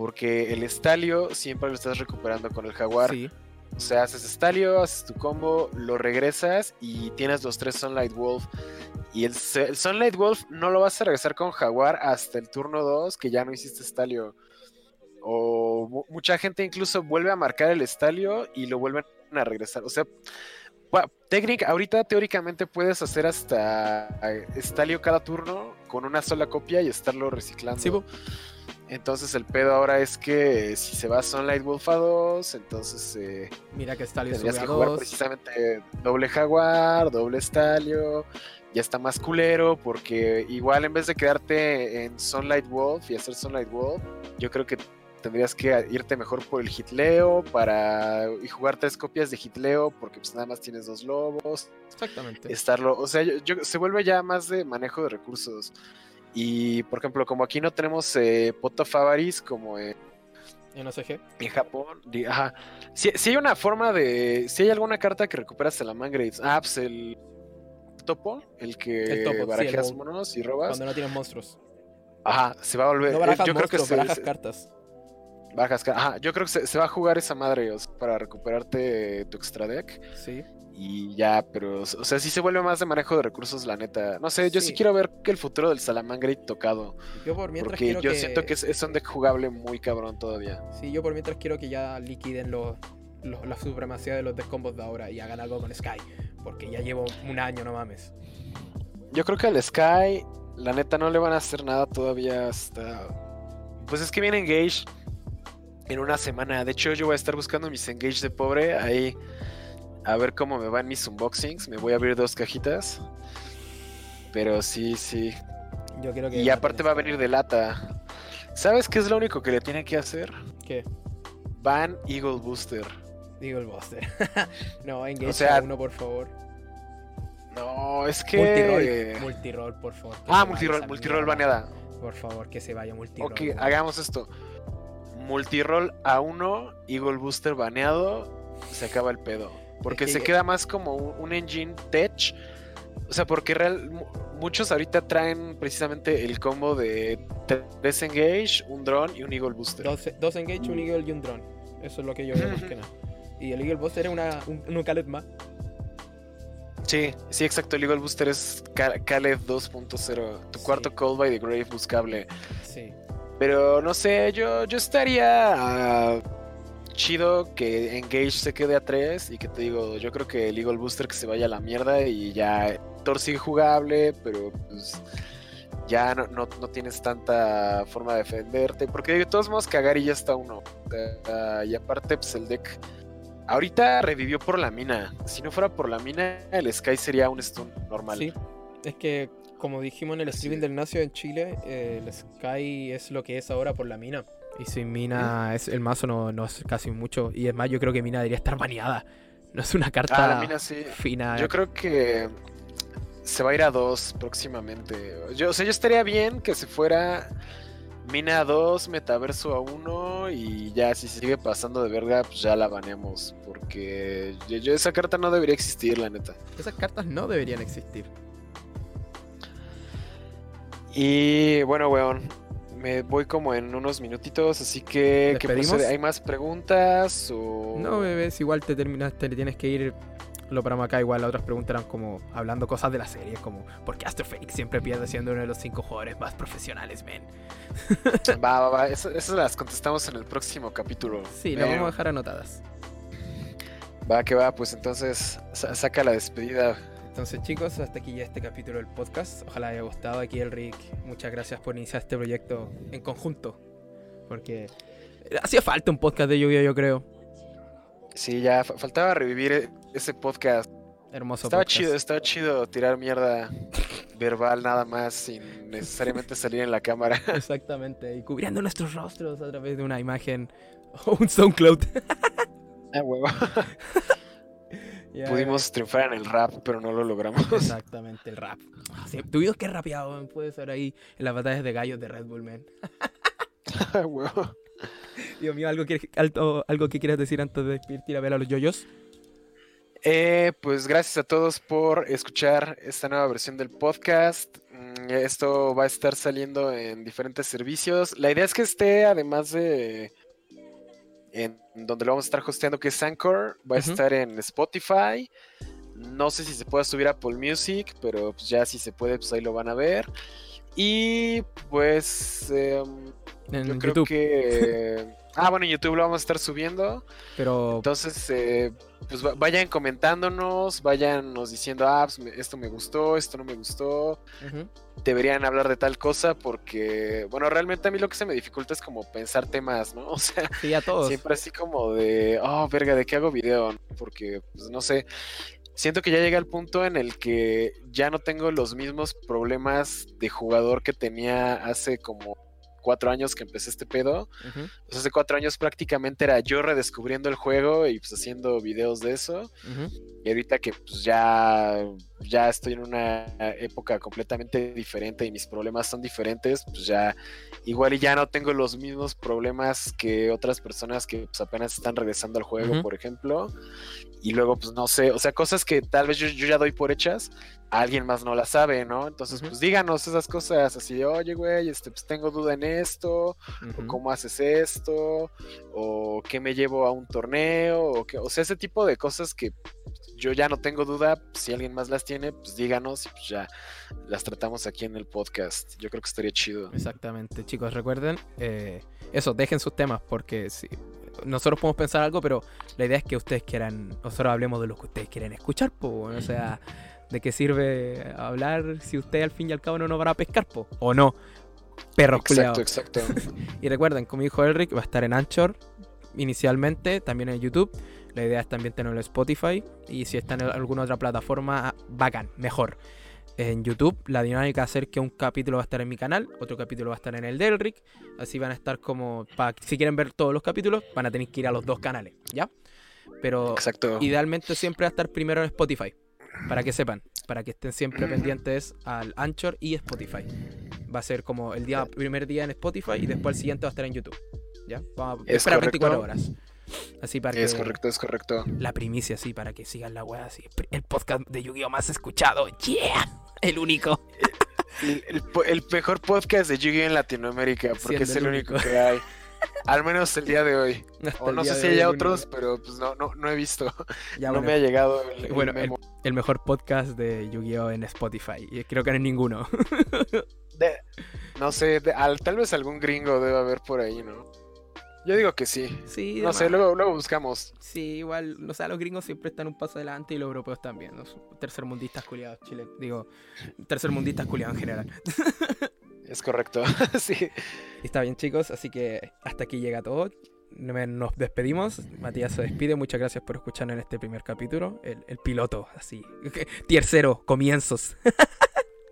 Speaker 2: Porque el estalio siempre lo estás recuperando con el jaguar.
Speaker 1: Sí,
Speaker 2: O sea, haces estalio, haces tu combo, lo regresas y tienes los tres Sunlight Wolf. Y el, Sunlight Wolf no lo vas a regresar con Jaguar hasta el turno 2, que ya no hiciste estalio. O mu- mucha gente incluso vuelve a marcar el estalio y lo vuelven a regresar. O sea, técnica, ahorita teóricamente puedes hacer hasta eh, estalio cada turno con una sola copia y estarlo reciclando.
Speaker 1: sí.
Speaker 2: Entonces el pedo ahora es que si se va Sunlight Wolf a 2, entonces eh,
Speaker 1: mira que Stalio
Speaker 2: tendrías que
Speaker 1: a
Speaker 2: jugar
Speaker 1: 2.
Speaker 2: precisamente doble jaguar, doble estalio. Ya está más culero porque igual en vez de quedarte en Sunlight Wolf y hacer Sunlight Wolf, yo creo que tendrías que irte mejor por el Hitleo para y jugar tres copias de Hitleo porque pues nada más tienes dos lobos
Speaker 1: Exactamente.
Speaker 2: estarlo, o sea, yo- yo- se vuelve ya más de manejo de recursos. Y por ejemplo, como aquí no tenemos eh, Poto Favaris como en,
Speaker 1: En OCG.
Speaker 2: en Japón, ajá. Si, si hay una forma de. Si hay alguna carta que recuperas Salamangreats, ah, pues el topo, el que
Speaker 1: El topo, sí, el
Speaker 2: barajeas
Speaker 1: bowl.
Speaker 2: monos y robas,
Speaker 1: Cuando no tienes monstruos.
Speaker 2: ajá, se va a volver.
Speaker 1: No
Speaker 2: eh,
Speaker 1: barajas
Speaker 2: yo creo que se,
Speaker 1: barajas
Speaker 2: se-
Speaker 1: cartas.
Speaker 2: barajas ca- ajá, yo creo que se, se va a jugar esa madre o sea, para recuperarte tu extra deck.
Speaker 1: Sí.
Speaker 2: Y ya, pero, o sea, sí se vuelve más de manejo de recursos, la neta. No sé, yo sí,
Speaker 1: Sí.
Speaker 2: quiero ver que el futuro del Salamangreat tocado.
Speaker 1: Yo por mientras
Speaker 2: porque
Speaker 1: quiero
Speaker 2: yo
Speaker 1: que...
Speaker 2: siento que es, es un deck jugable muy cabrón todavía.
Speaker 1: Sí, yo por mientras quiero que ya liquiden los, los- la supremacía de los descombos de ahora y hagan algo con Sky. Porque ya llevo un año, no mames.
Speaker 2: Yo creo que al Sky, la neta, no le van a hacer nada todavía hasta. Pues es que viene Engage en una semana. De hecho, yo voy a estar buscando mis Engage de pobre ahí. A ver cómo me van mis unboxings. Me voy a abrir dos cajitas. Pero sí, sí.
Speaker 1: Yo quiero que.
Speaker 2: Y aparte va a venir de lata. ¿Sabes qué es lo único que le tienen que hacer?
Speaker 1: ¿Qué?
Speaker 2: Van Eagle Booster.
Speaker 1: Digo el Buster. no, Engage
Speaker 2: O sea,
Speaker 1: a uno, por favor.
Speaker 2: No, es que.
Speaker 1: Multiroll. Multiroll, por favor.
Speaker 2: Ah, multiroll, multiroll baneada.
Speaker 1: Por favor, que se vaya multiroll.
Speaker 2: Ok, hagamos esto. Multiroll a 1, Eagle Booster baneado, se acaba el pedo. Porque
Speaker 1: que-
Speaker 2: se queda más como un, engine tech. O sea, porque real, mu- muchos ahorita traen precisamente el combo de 3 engage, un drone y un Eagle Booster.
Speaker 1: Dos, dos Engage, un Eagle y un Drone. Eso es lo que yo veo más que nada. Y el Eagle Buster es una, un, un más.
Speaker 2: Sí, sí, exacto. El Eagle Booster es Khaled 2.0. Tu
Speaker 1: Sí.
Speaker 2: cuarto Call by the Grave buscable.
Speaker 1: Sí.
Speaker 2: Pero no sé, yo, yo estaría ah, chido que Engage se quede a 3 y que te digo, yo creo que el Eagle Booster que se vaya a la mierda y ya Thor sigue jugable, pero pues ya no, no, no tienes tanta forma de defenderte, porque de todos modos cagar y ya está uno. Ah, y aparte, pues el deck ahorita revivió por la mina. Si no fuera por la mina, el Sky sería un stun normal.
Speaker 1: Sí. Es que, como dijimos en el streaming del Nacio en Chile, eh, el Sky es lo que es ahora por la mina. Y sin mina, es, el mazo no, no es casi mucho. Y es más, yo creo que mina debería estar baneada. No es una carta
Speaker 2: Ah, la mina sí.
Speaker 1: fina.
Speaker 2: Yo creo que se va a ir a 2 próximamente. Yo, o sea, yo estaría bien que se fuera Mina a 2, Metaverso a 1 y ya si sigue pasando de verga, pues ya la baneamos. Porque yo, yo- esa carta no debería existir, la neta.
Speaker 1: Esas cartas no deberían existir.
Speaker 2: Y bueno, weón, me voy como en unos minutitos, así que ¿qué
Speaker 1: ¿Despedimos?
Speaker 2: procede? ¿Hay más preguntas o...?
Speaker 1: No, bebés, igual te terminaste, te tienes que ir. Lo paramos acá, igual las otras preguntas eran como hablando cosas de la serie, como ¿por qué Astrofake siempre pierde siendo uno de los cinco jugadores más profesionales, men?
Speaker 2: Va, va, va, eso- esas las contestamos en el próximo capítulo.
Speaker 1: Sí, las vamos a dejar anotadas.
Speaker 2: Va, que va, pues entonces sa- saca la despedida.
Speaker 1: Entonces, chicos, hasta aquí ya este capítulo del podcast. Ojalá haya gustado aquí el Rick. Muchas gracias por iniciar este proyecto en conjunto. Porque hacía falta un podcast de lluvia, yo creo.
Speaker 2: Sí, ya fa- faltaba revivir ese podcast
Speaker 1: Hermoso
Speaker 2: Estaba
Speaker 1: podcast.
Speaker 2: chido, estaba chido tirar mierda verbal nada más sin necesariamente salir en la cámara.
Speaker 1: Exactamente. Y cubriendo nuestros rostros a través de una imagen o un SoundCloud.
Speaker 2: Ah, huevo. Pudimos triunfar en el rap, pero no lo logramos.
Speaker 1: Exactamente, el rap. Sí, tu video que rapeado, man, puede ser ahí en las batallas de gallos de Red Bull, man. Dios mío, ¿algo que, algo, algo que quieras decir antes de despedirte ir a ver a los yoyos?
Speaker 2: Eh, pues gracias a todos por escuchar esta nueva versión del podcast. Mm, Esto va a estar saliendo en diferentes servicios. La idea es que esté, además de en donde lo vamos a estar hosteando, que es Anchor, va a estar en Spotify. No sé si se puede subir a Apple Music, pero pues ya si se puede, pues ahí lo van a ver. Y pues
Speaker 1: En
Speaker 2: yo creo
Speaker 1: YouTube.
Speaker 2: que... Ah, bueno, en YouTube lo vamos a estar subiendo.
Speaker 1: Pero
Speaker 2: Entonces, eh, pues va- vayan comentándonos, vayan nos diciendo, ah, pues, me- esto me gustó, esto no me gustó, deberían hablar de tal cosa, porque, bueno, realmente a mí lo que se me dificulta es como pensar temas, ¿no? O sea,
Speaker 1: sí, a todos.
Speaker 2: siempre así como de, oh, verga, ¿de qué hago video? Porque, pues no sé, siento que ya llega el punto en el que ya no tengo los mismos problemas de jugador que tenía hace como cuatro años que empecé este pedo. Pues hace cuatro años prácticamente era yo redescubriendo el juego y pues haciendo videos de eso. Y ahorita que pues ya, ya estoy en una época completamente diferente y mis problemas son diferentes, pues ya igual y ya no tengo los mismos problemas que otras personas que pues apenas están regresando al juego, por ejemplo. Y luego pues no sé, o sea, cosas que tal vez yo, yo ya doy por hechas, alguien más no las sabe, ¿no? Entonces pues díganos esas cosas así de, oye güey, este, pues tengo duda en esto, o cómo haces esto, o qué me llevo a un torneo, o, qué- o sea, ese tipo de cosas que yo ya no tengo duda, si alguien más las tiene, pues díganos y pues ya las tratamos aquí en el podcast. Yo creo que estaría chido.
Speaker 1: Exactamente, chicos, recuerden, eh, eso, dejen sus temas, porque sí, nosotros podemos pensar algo, pero la idea es que ustedes quieran, nosotros hablemos de lo que ustedes quieren escuchar, po, bueno, o sea, ¿de qué sirve hablar si ustedes al fin y al cabo no nos van a pescar, po? O no, perros
Speaker 2: Exacto, exacto.
Speaker 1: Y recuerden, como dijo Elric, va a estar en Anchor inicialmente, también en YouTube. La idea es también tenerlo en Spotify. Y si está en alguna otra plataforma, bacán, mejor. En YouTube, la dinámica va a ser que un capítulo va a estar en mi canal, otro capítulo va a estar en el de Elric. Así van a estar como. pa- si quieren ver todos los capítulos, van a tener que ir a los dos canales, ¿ya? Pero
Speaker 2: Exacto.
Speaker 1: idealmente siempre va a estar primero en Spotify. Para que sepan, para que estén siempre
Speaker 2: Ujú.
Speaker 1: pendientes al Anchor y Spotify. Va a ser como el día, primer día en Spotify y después el siguiente va a estar en YouTube. ¿Ya? Vamos a
Speaker 2: Es
Speaker 1: esperar
Speaker 2: correcto.
Speaker 1: 24 horas. Así para
Speaker 2: Es
Speaker 1: que
Speaker 2: correcto, es correcto.
Speaker 1: la primicia, así para que sigan la wea así. El podcast de Yu-Gi-Oh! más escuchado. ¡Yeah! El único.
Speaker 2: El, el po- el mejor podcast de Yu-Gi-Oh en Latinoamérica, porque
Speaker 1: Siendo
Speaker 2: es el único
Speaker 1: único.
Speaker 2: que hay. Al menos el día de hoy.
Speaker 1: Hasta
Speaker 2: O no sé si
Speaker 1: único.
Speaker 2: otros, pero pues no, no, no he visto.
Speaker 1: Ya,
Speaker 2: no
Speaker 1: bueno,
Speaker 2: me ha llegado el, el
Speaker 1: bueno, el, mejor podcast de Yu-Gi-Oh! en Spotify. Y creo que no hay ninguno.
Speaker 2: De- no sé, de- al- tal vez algún gringo debe haber por ahí, ¿no? Yo digo que sí.
Speaker 1: Sí,
Speaker 2: No sé, luego, luego buscamos.
Speaker 1: Sí, igual, o sea, los gringos siempre están un paso adelante y los europeos también. Los tercermundistas culiados, Chile. Digo, tercermundistas culiados en general.
Speaker 2: Es correcto. sí.
Speaker 1: Está bien, chicos, así que hasta aquí llega todo. Nos despedimos. Matías se despide. Muchas gracias por escucharnos en este primer capítulo. El, el piloto, así. Tier cero, comienzos.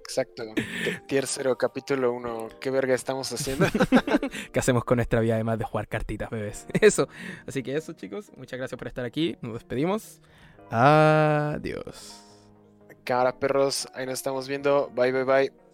Speaker 2: Exacto. Tier 0, capítulo 1. ¿Qué verga estamos haciendo?
Speaker 1: ¿Qué hacemos con nuestra vida además de jugar cartitas, bebés? Eso. Así que eso, chicos. Muchas gracias por estar aquí. Nos despedimos. Adiós.
Speaker 2: Cámara, perros. Ahí nos estamos viendo. Bye, bye, bye.